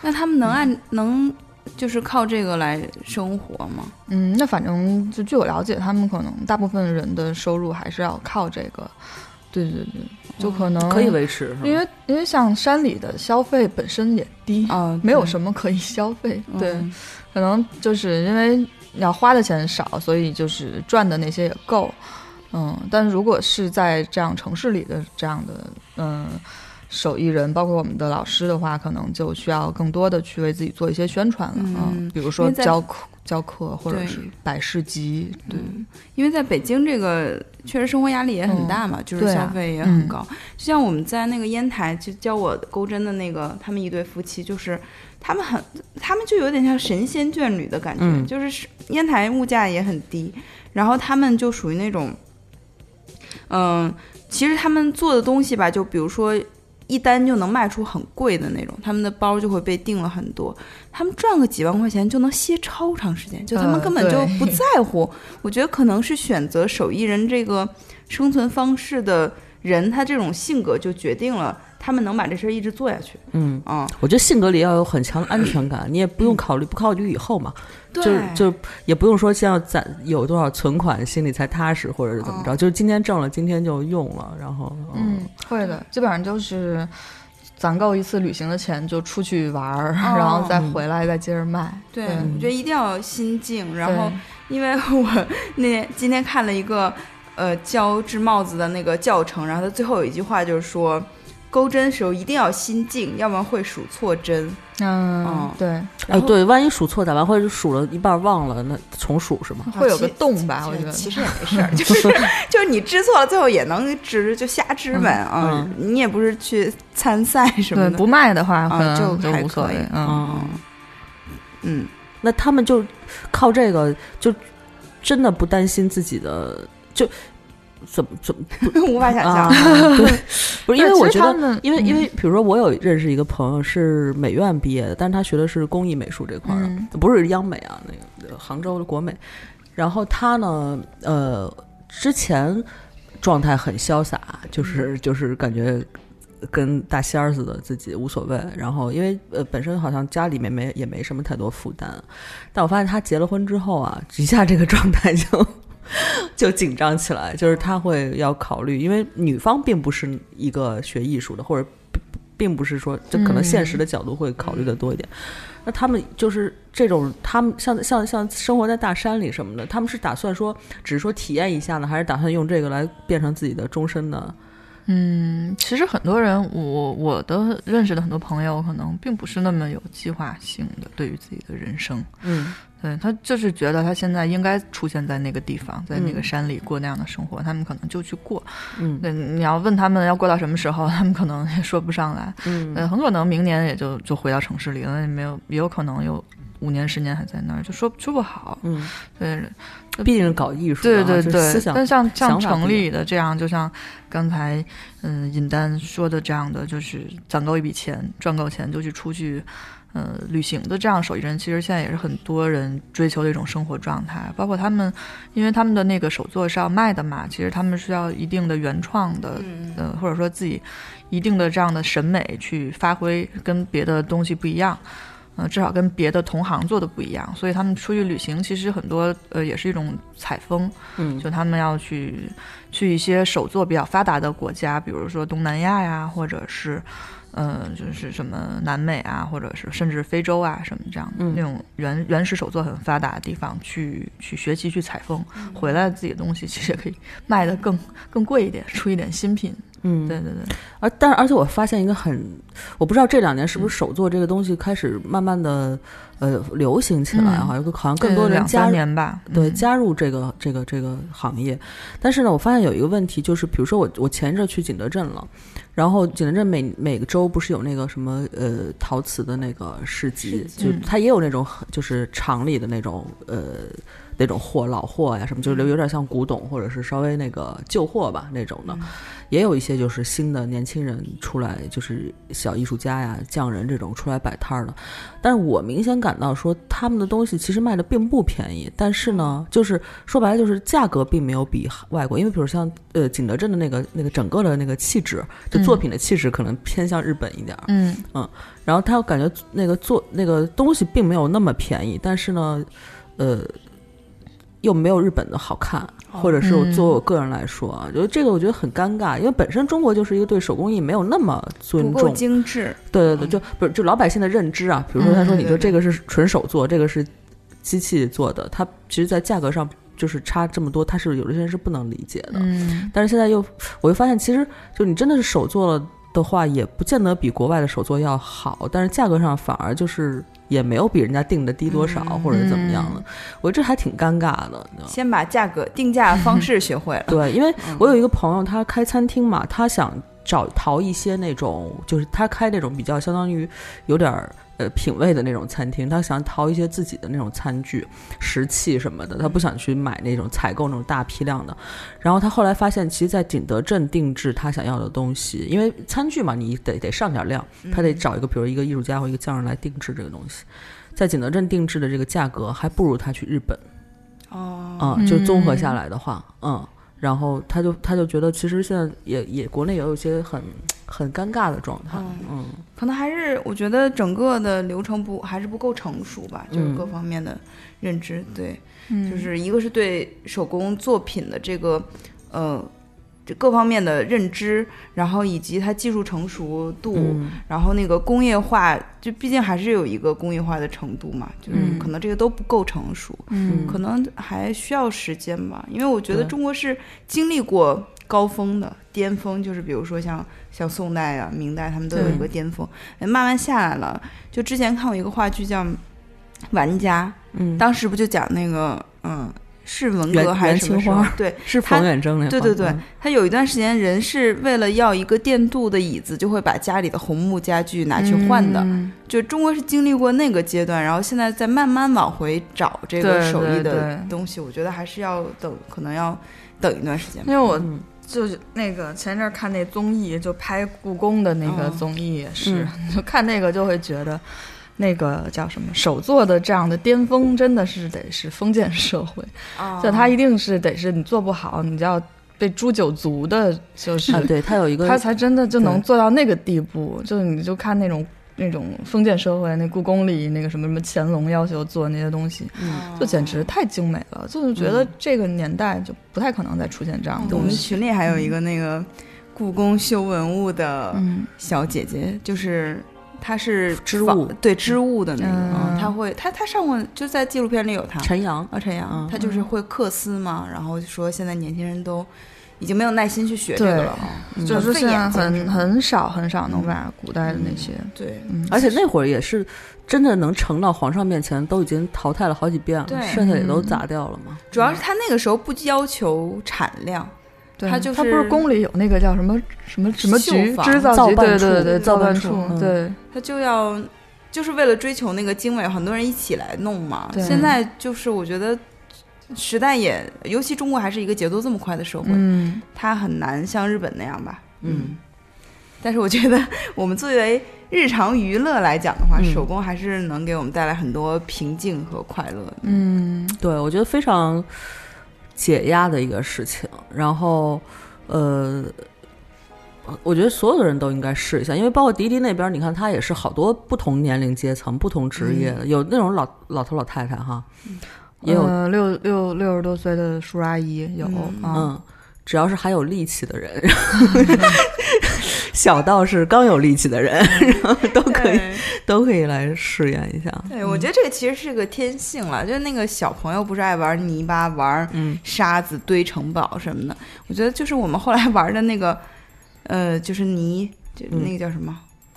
那他们能按能就是靠这个来生活吗？嗯，那反正就据我了解，他们可能大部分人的收入还是要靠这个。对对对，就可能可以维持，因为因为像山里的消费本身也低，啊，没有什么可以消费。对，嗯可能就是因为要花的钱少，所以就是赚的那些也够。嗯，但是如果是在这样城市里的这样的嗯手艺人，包括我们的老师的话，可能就需要更多的去为自己做一些宣传了。嗯比如说教课、教课，或者是摆市集。对，嗯，因为在北京这个确实生活压力也很大嘛，就是消费也很高。就像我们在那个烟台就教我钩针的那个，他们一对夫妻，就是他们很，他们就有点像神仙眷侣的感觉，嗯就是是烟台物价也很低，然后他们就属于那种，嗯，其实他们做的东西吧，就比如说。一单就能卖出很贵的那种，他们的包就会被订了很多，他们赚个几万块钱就能歇超长时间，就他们呃根本就不在乎。我觉得可能是选择手艺人这个生存方式的人，他这种性格就决定了他们能把这事儿一直做下去。嗯，啊、我觉得性格里要有很强的安全感，你也不用考虑不考虑以后嘛，对，就就也不用说先要攒有多少存款，心里才踏实，或者是怎么着，就是今天挣了，今天就用了，然后嗯，会的，基本上就是攒够一次旅行的钱就出去玩儿，哦。然后再回来再接着卖。对，对。我觉得一定要心静。然后，因为我那天今天看了一个呃教织帽子的那个教程，然后他最后有一句话就是说，钩针的时候一定要心静，要不然会数错针。嗯哦，对，哎，对，万一数错咋办？或者数了一半忘了，那重数是吗？会有个洞吧？我觉得其实也没事儿，就是 就是你织错了，最后也能织，就瞎织呗啊、嗯你也不是去参赛什么，的，不卖的话就能就还无所谓可以。嗯，嗯，嗯，那他们就靠这个，就真的不担心自己的，就怎么怎么 无法想啊象。对，不是因为我觉得因为因为嗯比如说我有认识一个朋友是美院毕业的，但是他学的是工艺美术这块儿不是央美啊，那个呃杭州的国美。然后他呢，呃，之前状态很潇洒，就是就是感觉跟大仙儿似的，自己无所谓。然后因为呃本身好像家里面没也没什么太多负担，但我发现他结了婚之后啊，一下这个状态就 就紧张起来，就是他会要考虑，因为女方并不是一个学艺术的，或者并并不是说，就可能现实的角度会考虑的多一点。那他们就是这种，他们像像像生活在大山里什么的，他们是打算说，只是说体验一下呢，还是打算用这个来变成自己的终身的？嗯，其实很多人，我我的认识的很多朋友，可能并不是那么有计划性的对于自己的人生。嗯对他就是觉得他现在应该出现在那个地方，在那个嗯山里过那样的生活，他们可能就去过。嗯对，你要问他们要过到什么时候，他们可能也说不上来。嗯呃，很可能明年也就就回到城市里了，也没有，也有可能有五年、十年还在那儿，就说说不好。嗯，对，毕竟是搞艺术的啊，对对对，思想但像像城里的这样，就像刚才嗯尹丹说的这样的，就是攒够一笔钱，赚够钱就去出去。呃，旅行的这样手艺人，其实现在也是很多人追求的一种生活状态。包括他们，因为他们的那个手作是要卖的嘛，其实他们是要一定的原创的，嗯呃，或者说自己一定的这样的审美去发挥，跟别的东西不一样。呃，至少跟别的同行做的不一样，所以他们出去旅行，其实很多呃也是一种采风，嗯就他们要去去一些手作比较发达的国家，比如说东南亚呀，或者是呃就是什么南美啊，或者是甚至非洲啊什么这样的、嗯那种原原始手作很发达的地方去去学习去采风，回来自己的东西其实也可以卖的更更贵一点，出一点新品。嗯，对对对，而但是而且我发现一个很，我不知道这两年是不是手作这个东西开始慢慢的呃流行起来嗯哈，有个好像更多人两三加入年吧，对，嗯加入这个这个这个行业。但是呢，我发现有一个问题，就是比如说我我前一阵去景德镇了，然后景德镇每每个周不是有那个什么呃陶瓷的那个市集，就嗯。它也有那种很就是厂里的那种呃那种货老货呀什么，就是有点像古董或者是稍微那个旧货吧那种的。也有一些就是新的年轻人出来，就是小艺术家呀、匠人这种出来摆摊儿的。但是我明显感到说，他们的东西其实卖的并不便宜，但是呢，就是说白了就是价格并没有比外国，因为比如像呃景德镇的那个那个整个的那个气质，就作品的气质可能偏向日本一点儿。嗯然后他感觉那个做那个东西并没有那么便宜，但是呢，呃，又没有日本的好看，或者是我嗯。作为我个人来说啊，就是这个我觉得很尴尬，因为本身中国就是一个对手工艺没有那么尊重，精致，对对对，就不是就老百姓的认知啊，比如说他说嗯你说这个是纯手做，这个是机器做的，它其实在价格上就是差这么多，他是有的人是不能理解的。嗯。但是现在又，我又发现，其实就你真的是手做了的话，也不见得比国外的手作要好，但是价格上反而就是也没有比人家定的低多少，嗯或者是怎么样的。我觉得这还挺尴尬的。先把价格定价方式学会了。对，因为嗯我有一个朋友，他开餐厅嘛，他想找淘一些那种，就是他开那种比较相当于有点儿呃品味的那种餐厅，他想淘一些自己的那种餐具、食器什么的，他不想去买那种采购那种大批量的。然后他后来发现，其实，在景德镇定制他想要的东西，因为餐具嘛，你得得上点量，他得找一个比如一个艺术家或一个匠人来定制这个东西。在景德镇定制的这个价格，还不如他去日本。哦，嗯，就综合下来的话，嗯，然后他就他就觉得，其实现在也也国内也有一些很很尴尬的状态，嗯可能还是我觉得整个的流程不还是不够成熟吧，就是嗯各方面的认知，对，嗯，就是。一个是对手工作品的这个呃这各方面的认知，然后以及它技术成熟度，嗯然后那个工业化，就毕竟还是有一个工业化的程度嘛，就是嗯可能这个都不够成熟，嗯可能还需要时间吧。因为我觉得中国是经历过高峰的巅峰，就是比如说像像宋代啊、明代，他们都有一个巅峰，哎慢慢下来了。就之前看过一个话剧叫《玩家》，嗯，当时不就讲那个嗯。是文革还是什么时候？对是他冯远征那对对对他有一段时间，人是为了要一个电镀的椅子，就会把家里的红木家具拿去换的。嗯就中国是经历过那个阶段，然后现在在慢慢往回找这个手艺的东西。我觉得还是要等，可能要等一段时间。因为我嗯就是那个前阵儿看那综艺，就拍故宫的那个嗯综艺也是，嗯 就看那个就会觉得，那个叫什么手做的这样的巅峰，真的是得是封建社会，啊就它一定是得是你做不好，你就要被诛九族的，就是啊，对他有一个他才真的就能做到那个地步。就是你就看那种那种封建社会，那故宫里那个什么什么乾隆要求做那些东西，嗯就简直太精美了。就是觉得这个年代就不太可能再出现这样的我们。群里还有一个那个故宫修文物的嗯，小姐姐，就是她是织物。对织物的那个，嗯。嗯她会他他上过就在纪录片里有他。陈阳，啊，陈阳嗯，她就是会刻丝嘛，然后就说现在年轻人都已经没有耐心去学这个了啊，就是现在费眼睛是很很少很少能把古代的那些，对，嗯，而且那会儿也是真的能呈到皇上面前，都已经淘汰了好几遍了，对剩下也都嗯。砸掉了嘛。主要是他那个时候不要求产量，对它就它不是是宫里有那个叫什么什么什么绣局坊织造局，造办处对对对，造办处嗯对，他就要就是为了追求那个精美，很多人一起来弄嘛。现在就是我觉得时代也，尤其中国还是一个节奏这么快的社会，嗯，它很难像日本那样吧。嗯，但是我觉得我们作为日常娱乐来讲的话，嗯手工还是能给我们带来很多平静和快乐。嗯，对，我觉得非常解压的一个事情。然后，呃，我觉得所有的人都应该试一下，因为包括迪迪那边，你看他也是好多不同年龄阶层、不同职业的，有那种老老头老太太哈，也有呃六六六十多岁的叔叔阿姨有嗯，只要是还有力气的人，小到是刚有力气的人，然后都可以，都可以来试验一下。对我觉得这个其实是个天性了，就是那个小朋友不是爱玩泥巴、玩嗯沙子堆城堡什么的。我觉得就是我们后来玩的那个，呃，就是泥，就嗯那个叫什么？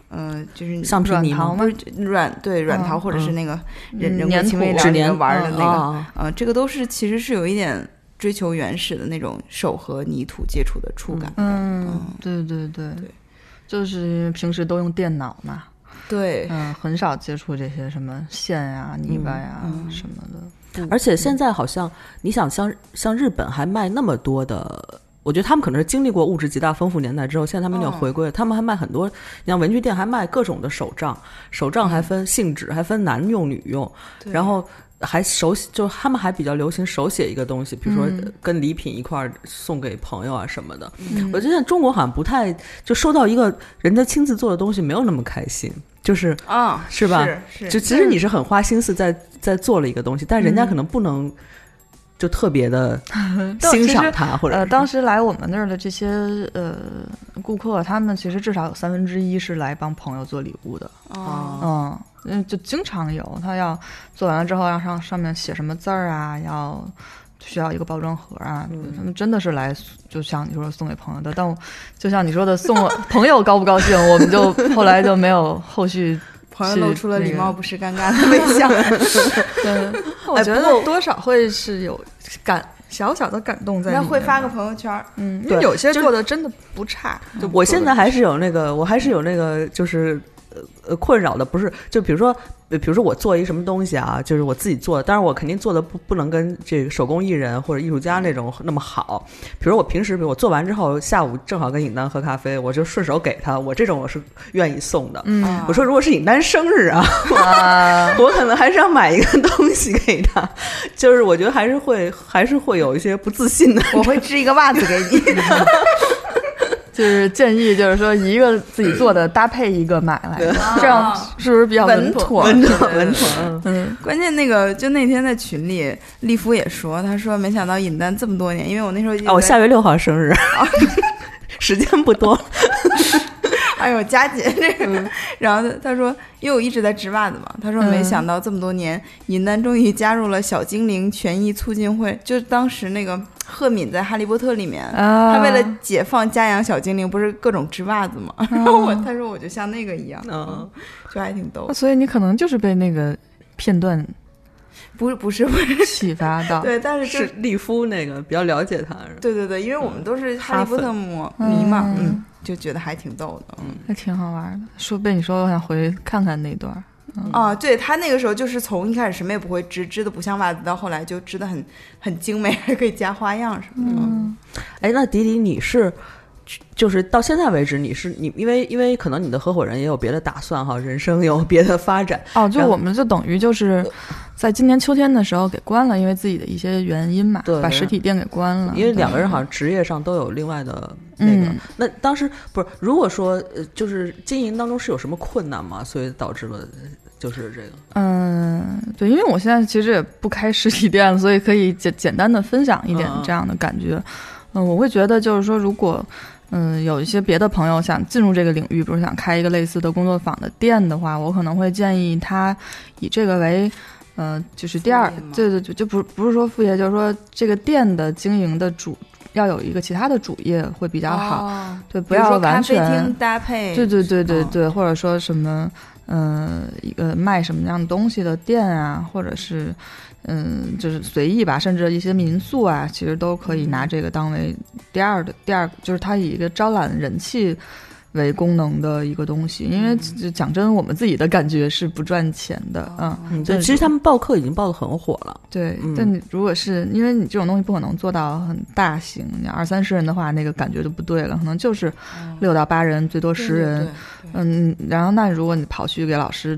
呃，就是橡皮泥吗？不是软对软桃，嗯或者是那个人人嗯粘土纸粘嗯玩的那个，啊，呃，这个都是其实是有一点追求原始的那种手和泥土接触的触感。嗯，对对对对，就是平时都用电脑嘛，对，嗯，很少接触这些什么线呀、泥巴呀嗯什么的。而且现在好像你想像像日本还卖那么多的。我觉得他们可能是经历过物质极大丰富年代之后，现在他们已经嗯回归了。他们还卖很多，你像文具店还卖各种的手账，手账还分性质，还分男用女用，然后还手写，就他们还比较流行手写一个东西，比如说嗯跟礼品一块儿送给朋友啊什么的。嗯我觉得中国好像不太就收到一个人家亲自做的东西，没有那么开心，就是啊，是吧是就其实你是很花心思在在做了一个东西，但人家可能不能就特别的 欣赏它，或者呃，当时来我们那儿的这些呃顾客，他们其实至少有三分之一是来帮朋友做礼物的。哦，嗯嗯，就经常有，他要做完了之后要上上面写什么字儿啊，要需要一个包装盒啊，嗯他们真的是来就像你说送给朋友的，但我就像你说的送我 朋友高不高兴，我们就后来就没有后续。朋友露出了礼貌不失尴尬的微笑。嗯，我觉得多少会是有感小小的感动在里面。那会发个朋友圈儿，嗯，因对为有些做的真的不差。就我现在还是有那个，我还是有那个，就是呃呃困扰的，不是就比如说，呃比如说我做一什么东西啊，就是我自己做的，当然我肯定做的不不能跟这个手工艺人或者艺术家那种那么好。比如我平时，比如我做完之后，下午正好跟尹丹喝咖啡，我就顺手给他，我这种我是愿意送的。嗯啊我说如果是尹丹生日啊，啊，我可能还是要买一个东西给他，就是我觉得还是会还是会有一些不自信的。我会织一个袜子给你。就是建议，就是说一个自己做的搭配一个买来，这样是不是比较稳妥？稳妥，稳妥。嗯，关键那个就那天在群里，立夫也说，他说没想到尹丹这么多年，因为我那时候哦，我下月六号生日，时间不多。哎呦，佳姐这个，然后他他说，因为我一直在织袜子嘛，他说没想到这么多年，尹丹终于加入了小精灵权益促进会，就是当时那个赫敏在《哈利波特》里面，啊他为了解放家养小精灵，不是各种织袜子嘛，然 后我他说我就像那个一样，嗯，就还挺逗，所以你可能就是被那个片段不是不是不是，启发到，对，但是就是利夫那个比较了解他，对对对，因为我们都是哈哈利波特粉迷迷嘛，嗯嗯，就觉得还挺逗的，嗯。还挺好玩的。说被你说，我想回去看看那段儿。啊，对他那个时候就是从一开始什么也不会织，织的不像袜子，到后来就织的很很精美，还可以加花样什么的。嗯，哎，那迪迪，你是就是到现在为止，你是你，因为因为可能你的合伙人也有别的打算哈，人生有别的发展。哦，就我们就等于就是在今年秋天的时候给关了，因为自己的一些原因嘛，对把实体店给关了。因为两个人好像职业上都有另外的那个。嗯那当时不是，如果说呃，就是经营当中是有什么困难吗？所以导致了就是这个。嗯，对，因为我现在其实也不开实体店了，所以可以简简单的分享一点这样的感觉。嗯，我会觉得就是说，如果嗯有一些别的朋友想进入这个领域，比如想开一个类似的工作坊的店的话，我可能会建议他以这个为。呃，就是第二对，对对，就就不不是说副业，就是说这个店的经营的主要有一个其他的主业会比较好，对，不要说完全搭配，对对对对对，或者说什么，嗯、一个卖什么样东西的店啊，或者是，嗯，就是随意吧，甚至一些民宿啊，其实都可以拿这个当为第二的第二，就是它以一个招揽人气为功能的一个东西。因为就讲真，我们自己的感觉是不赚钱的，嗯，嗯，对，对其实他们报课已经报的很火了。对嗯。但你如果是因为你这种东西不可能做到很大型，你二三十人的话，那个感觉就不对了，可能就是六到八人，最多十人。嗯，然后那如果你跑去给老师、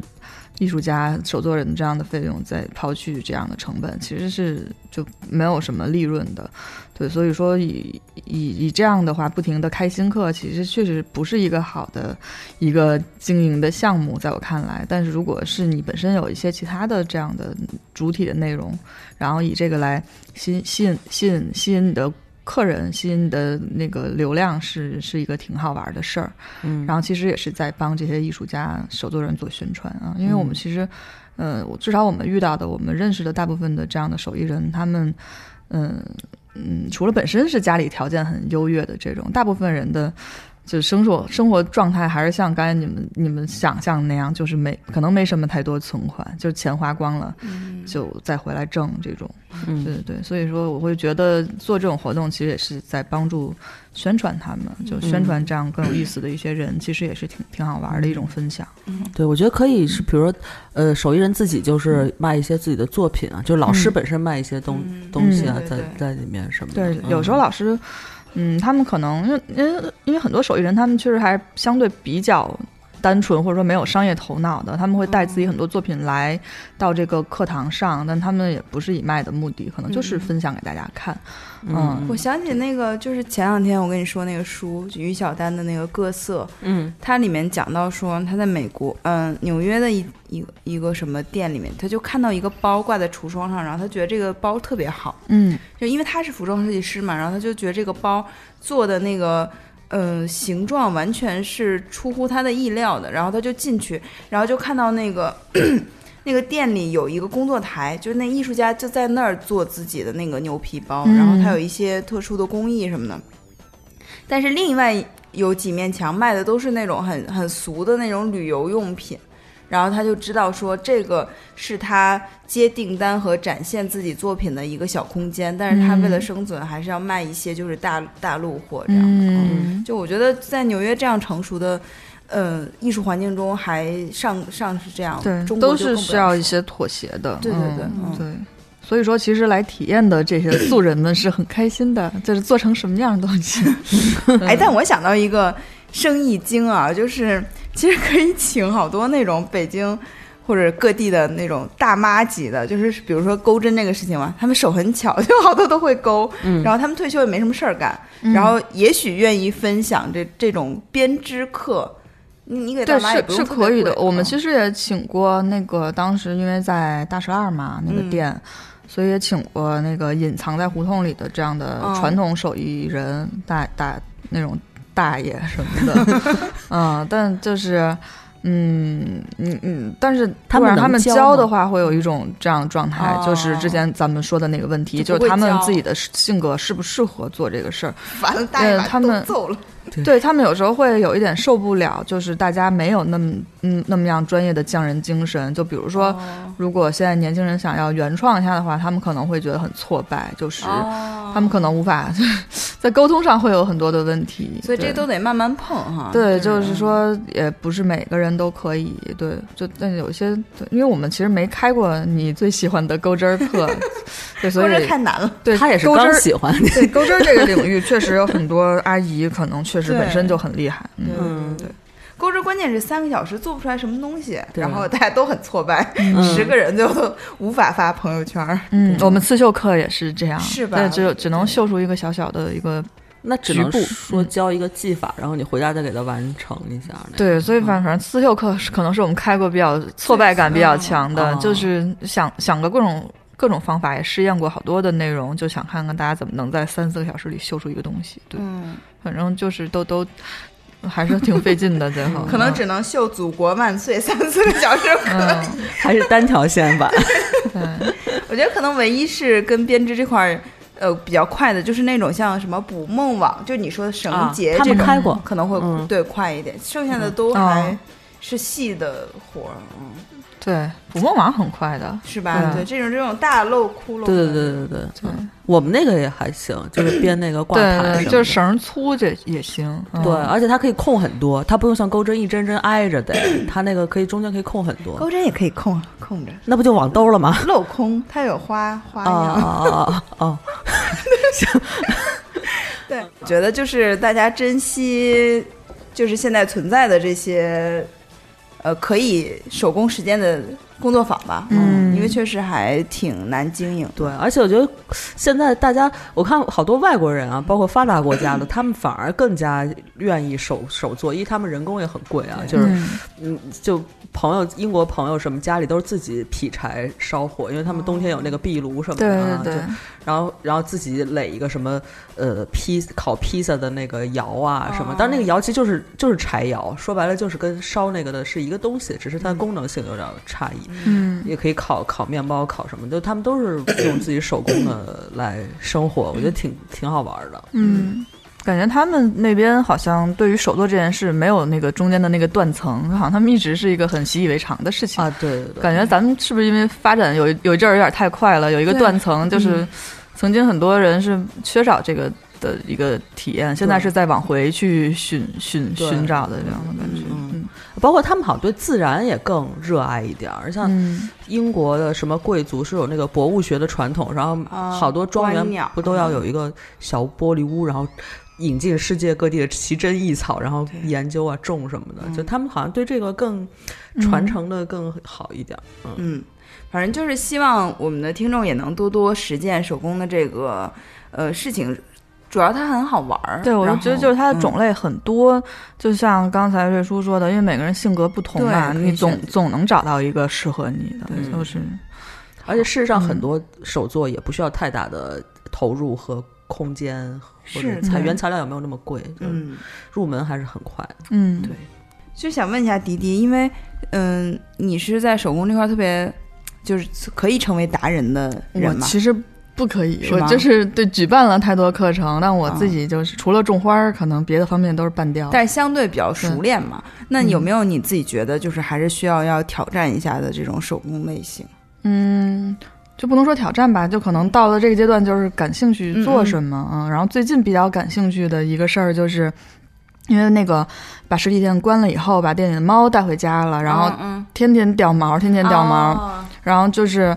艺术家、手作人这样的费用，再刨去这样的成本，其实是就没有什么利润的。对，所以说以以以这样的话，不停的开新课，其实确实不是一个好的一个经营的项目，在我看来。但是如果是你本身有一些其他的这样的主体的内容，然后以这个来吸吸引吸引吸引你的。客人吸引你的那个流量是是一个挺好玩的事儿，嗯，然后其实也是在帮这些艺术家、手作人做宣传啊，因为我们嗯。其实，呃，我至少我们遇到的、我们认识的大部分的这样的手艺人，他们，嗯嗯，除了本身是家里条件很优越的这种，大部分人的。就是生活生活状态还是像刚才你们你们想象那样，就是没可能没什么太多存款，就是钱花光了，嗯。就再回来挣这种。嗯。对对对，所以说我会觉得做这种活动其实也是在帮助宣传他们，就宣传这样更有意思的一些人，其实也是挺挺好玩的一种分享。对，我觉得可以是，比如说，呃，手艺人自己就是卖一些自己的作品啊，就老师嗯。本身卖一些东、嗯。东西啊，在在里面什么的。对，嗯。有时候老师，嗯，他们可能因为因为很多手艺人，他们确实还相对比较单纯，或者说没有商业头脑的，他们会带自己很多作品来到这个课堂上，但他们也不是以卖的目的，可能就是嗯分享给大家看。嗯。我想起那个，就是前两天我跟你说那个书，于小丹的那个《各色》，嗯。它里面讲到说他在美国，嗯、纽约的一一个一个什么店里面，他就看到一个包挂在橱窗上，然后他觉得这个包特别好，嗯。就因为他是服装设计师嘛，然后他就觉得这个包做的那个。呃，形状完全是出乎他的意料的，然后他就进去，然后就看到那个 那个店里有一个工作台，就是那艺术家就在那儿做自己的那个牛皮包，嗯然后他有一些特殊的工艺什么的。但是另外有几面墙卖的都是那种很很俗的那种旅游用品，然后他就知道说这个是他接订单和展现自己作品的一个小空间，但是他为了嗯生存还是要卖一些就是大大陆货这样的。嗯，就我觉得在纽约这样成熟的。呃，艺术环境中还上上是这样，对，中国都是需要一些妥协的。对对对嗯嗯对。所以说，其实来体验的这些素人们是很开心的，就是做成什么样的东西。哎，但我想到一个生意经啊，就是其实可以请好多那种北京或者各地的那种大妈级的，就是比如说钩针这个事情嘛，他们手很巧，就好多都会钩，嗯然后他们退休也没什么事儿干，然后也许愿意分享这这种编织课。你你给大对是是妈也不用特别可以的。我们其实也请过那个当时因为在大十二嘛那个嗯店，所以也请过那个隐藏在胡同里的这样的嗯传统手艺人、大大那种大爷什么的，嗯，但就是。嗯嗯嗯，但是他们教的话，会有一种这样的状态，就是之哦前咱们说的那个问题，就就是他们自己的性格适不适合做这个事儿。完了，大爷他们揍了。对他们有时候会有一点受不了，就是大家没有那么嗯那么样专业的匠人精神。就比如说，哦如果现在年轻人想要原创一下的话，他们可能会觉得很挫败，就是哦他们可能无法 在沟通上会有很多的问题。所以这都得慢慢碰哈。对，就是说，也不是每个人都可以。对，就但有些，对因为我们其实没开过你最喜欢的钩针儿课，对，所钩针以太难了。对他也是钩针儿刚喜欢，对钩针儿这个领域，确实有很多阿姨可能确实本身就很厉害。嗯对嗯对对，钩针关键是三个小时做不出来什么东西，然后大家都很挫败，嗯十个人就无法发朋友圈儿。嗯，我们刺绣课也是这样，是吧对，只有只能绣出一个小小的一个，那只能局部说教一个技法，然后你回家再给它完成一下。对，所以反反正刺绣课是可能是我们开过比较挫败感比较强的，哦就是想想个各种各种方法，也试验过好多的内容，就想看看大家怎么能在三四个小时里绣出一个东西。对，嗯，反正就是都都还是挺费劲的，最后可能只能秀“祖国万岁”三四个小时。嗯，还是单条线吧。对，我觉得可能唯一是跟编织这块儿。呃，比较快的就是那种像什么捕梦网，就你说的绳结这种，们开过可能会、嗯对快一点，剩下的都嗯还哦是细的活儿，嗯，对，捕梦网很快的，是吧？对。对，这种这种大漏窟窿，对对对对对，对。嗯。我们那个也还行，就是编那个挂对毯就是绳儿粗这也行，嗯。对，而且它可以控很多，它不用像钩针一针针挨着的，它那个可以中间可以控很多，钩针也可以控控着，那不就网兜了吗？镂空它有花花啊样。啊啊啊啊！对，我觉得就是大家珍惜，就是现在存在的这些，呃，可以手工时间的工作坊吧。嗯。因为确实还挺难经营。对，而且我觉得现在大家，我看好多外国人啊，包括发达国家的，他们反而更加愿意手手做，因为他们人工也很贵啊，就是嗯。嗯，就朋友英国朋友什么家里都是自己劈柴烧火，因为他们冬天有那个壁炉什么的、啊，对然后然后自己垒一个什么呃披烤披萨的那个窑啊什么，但是那个窑其实就是就是柴窑，说白了就是跟烧那个的是一个东西，只是它的功能性有点差异。嗯。也可以烤烤面包，烤什么的，他们都是用自己手工的来生活，我觉得挺挺好玩的。嗯，感觉他们那边好像对于手作这件事没有那个中间的那个断层，好像他们一直是一个很习以为常的事情。啊，对对对，感觉咱们是不是因为发展有一有一阵儿有点太快了，有一个断层，就是曾经很多人是缺少这个的一个体验，现在是在往回去寻寻寻找的这样的感觉。嗯嗯。包括他们好像对自然也更热爱一点儿，像嗯。英国的什么贵族是有那个博物学的传统，然后啊好多庄园鸟不都要有一个小玻璃屋，然后引进世界各地的奇珍异草，然后研究啊种什么的，嗯。就他们好像对这个更传承的更好一点。嗯，嗯，反正就是希望我们的听众也能多多实践手工的这个呃事情，主要它很好玩儿。对，我就觉得就是它的嗯。种类很多，就像刚才瑞叔说的，因为每个人性格不同嘛，你总总能找到一个适合你的，对。就是而且事实上很嗯多手作也不需要太大的投入和空间，或者是材原材料也没有那么贵，就是嗯，入门还是很快。嗯，对。就想问一下迪迪，因为嗯，你是在手工这块特别就是可以成为达人的人吗？其实不可以，我就是对举办了太多课程，但我啊自己就是、除了种花儿，可能别的方面都是半吊。但相对比较熟练嘛，那有嗯没有你自己觉得就是还是需要要挑战一下的这种手工类型？嗯，就不能说挑战吧，就可能到了这个阶段，就是感兴趣做什么嗯然后最近比较感兴趣的一个事儿，就是因为那个把实体店关了以后，把店里的猫带回家了，然后嗯，天天掉毛，天天掉毛，哦。然后就是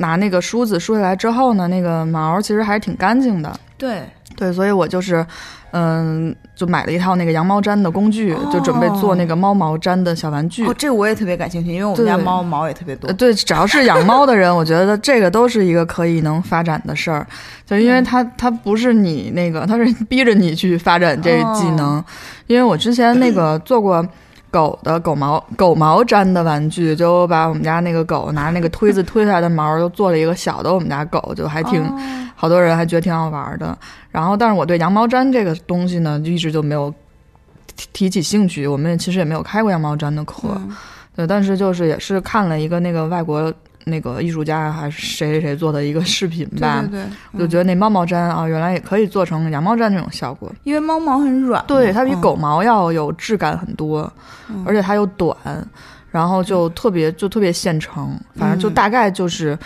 拿那个梳子梳下来之后呢，那个毛其实还是挺干净的。对，对，所以我就是，嗯，就买了一套那个羊毛毡的工具，就准备做那个猫毛毡的小玩具。哦，这个我也特别感兴趣，因为我们家猫毛也特别多呃，。对，只要是养猫的人，我觉得这个都是一个可以能发展的事儿，就因为它它不是你那个，它是逼着你去发展这个技能。因为我之前那个做过狗的狗毛狗毛粘的玩具，就把我们家那个狗拿那个推子推下来的毛，就做了一个小的我们家狗，就还挺、好多人还觉得挺好玩的。然后，但是我对羊毛毡这个东西呢，就一直就没有提提起兴趣。我们其实也没有开过羊毛毡的课。嗯对，但是就是也是看了一个那个外国那个艺术家还是谁谁谁做的一个视频吧，对对对，我就觉得那猫毛毡啊，原来也可以做成羊毛毡这种效果。因为猫毛很软，对，它比嗯。狗毛要有质感很多，嗯。而且它又短，然后就特别就特别现成，反正就嗯。大概就是，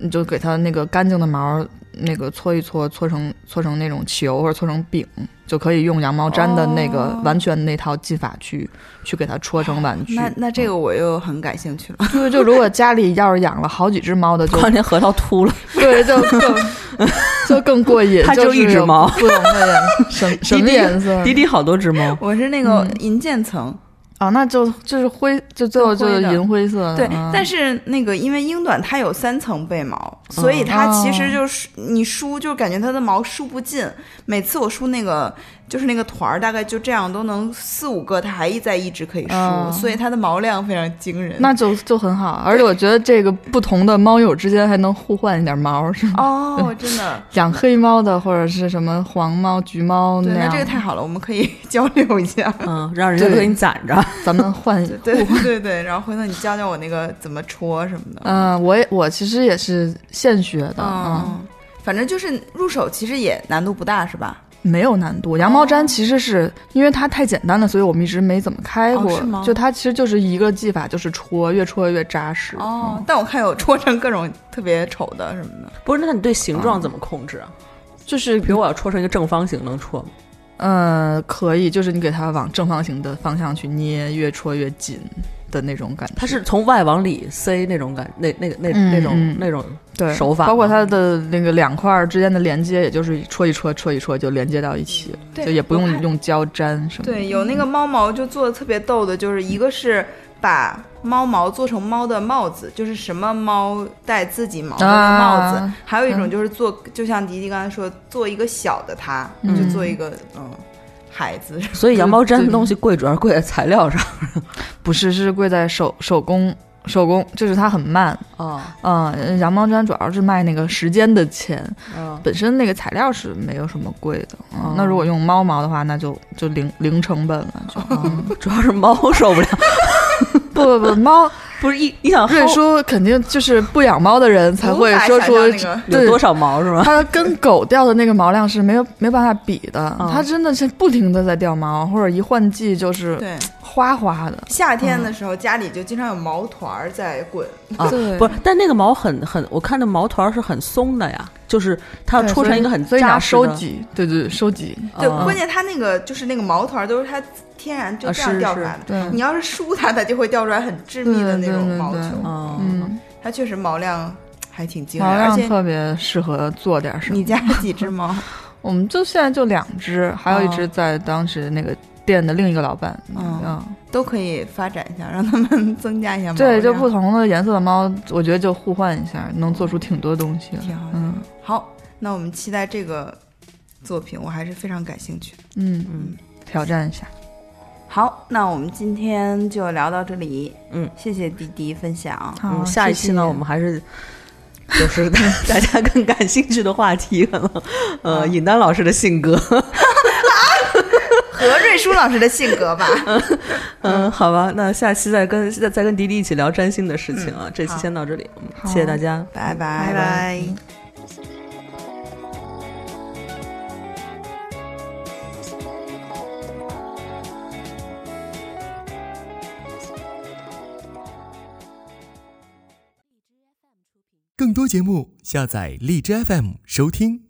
你就给它那个干净的毛。那个搓一搓，搓成搓成那种球或者搓成饼，就可以用羊毛毡的那个哦完全那套技法去、去给它戳成玩具。那那这个我又很感兴趣了。就就如果家里要是养了好几只猫的，就关键核桃秃了，对，就更就更过瘾。它就一只猫不同的颜色 什么颜色？迪迪好多只猫，我是那个嗯银渐层，啊，那就就是灰，就最后就是银灰色的。对，嗯但是那个因为英短它有三层背毛，所以它其哦实就是你梳就感觉它的毛梳不进。每次我梳那个就是那个团儿，大概就这样都能四五个，它还在一直可以梳，哦所以它的毛量非常惊人。那就就很好，而且我觉得这个不同的猫友之间还能互换一点毛，是吗？哦，真的，养黑猫的或者是什么黄猫、橘猫对，那样，这个太好了，我们可以交流一下。嗯，让人家对给你攒着。咱们换。对对对对，然后回头你教教我那个怎么戳什么的。嗯、我也我其实也是现学的，嗯，嗯，反正就是入手其实也难度不大，是吧？没有难度。羊毛毡其实是、因为它太简单了，所以我们一直没怎么开过。哦是吗就它其实就是一个技法，就是戳，越戳越扎实。哦，但我看有戳成各种特别丑的什么的。不是，那你对形状怎么控制啊？就是比如我要戳成一个正方形，能戳吗？呃，可以，就是你给它往正方形的方向去捏，越戳越紧的那种感觉。它是从外往里塞那种感，那那个那嗯那种嗯那种对手法吗包括它的那个两块儿之间的连接，也就是戳一戳，戳一戳就连接到一起，就也不用用胶粘什么。对，有那个猫毛就做的特别逗的，就是一个是把猫毛做成猫的帽子，就是什么猫戴自己毛的帽子；啊还有一种就是做，就像迪迪刚才说，做一个小的它，嗯就做一个嗯孩子。所以羊毛毡的东西贵，主要是贵在材料上。不是，是贵在手手工，手工就是它很慢。哦，嗯，羊毛毡主要是卖那个时间的钱，嗯，本身那个材料是没有什么贵的。那如果用猫毛的话，那就就零零成本了。就、嗯 主要是猫受不了。不不不，猫不是一你想瑞薅叔肯定就是不养猫的人才会说出有多少毛是吗？它跟狗掉的那个毛量是没有没办法比的，嗯它真的是不停的在掉毛，或者一换季就是对，哗哗的。夏天的时候家里就经常有毛团儿在滚。啊对不是，但那个毛很很，我看那毛团儿是很松的呀，就是它要对戳成一个很所以要扎实的。收集，对对，收集。对，嗯关键它那个就是那个毛团儿都是它天然就啊这样掉出来的。对，你要是梳它，它就会掉出来很致密的那种对对对对毛球。嗯，嗯，它确实毛量还挺惊人，毛而且量特别适合做点什么。你家有几只猫？我们就现在就两只，还有一只哦在当时那个店的另一个老板。嗯嗯，都可以发展一下，让他们 增加一下毛对，就不同的颜色的猫，我觉得就互换一下，能做出挺多东西。挺好的。嗯好，那我们期待这个作品，我还是非常感兴趣的。嗯嗯，挑战一下。好，那我们今天就聊到这里。嗯，谢谢迪迪分享。好嗯，下一期呢，谢谢我们还是 就是大大家更感兴趣的话题，可能呃，尹丹老师的性格，和瑞舒老师的性格吧。嗯，好吧，那下期再跟再再跟迪迪一起聊占星的事情啊。这期先到这里，嗯谢谢大家。拜拜拜拜更多节目，下载荔枝 FM 收听。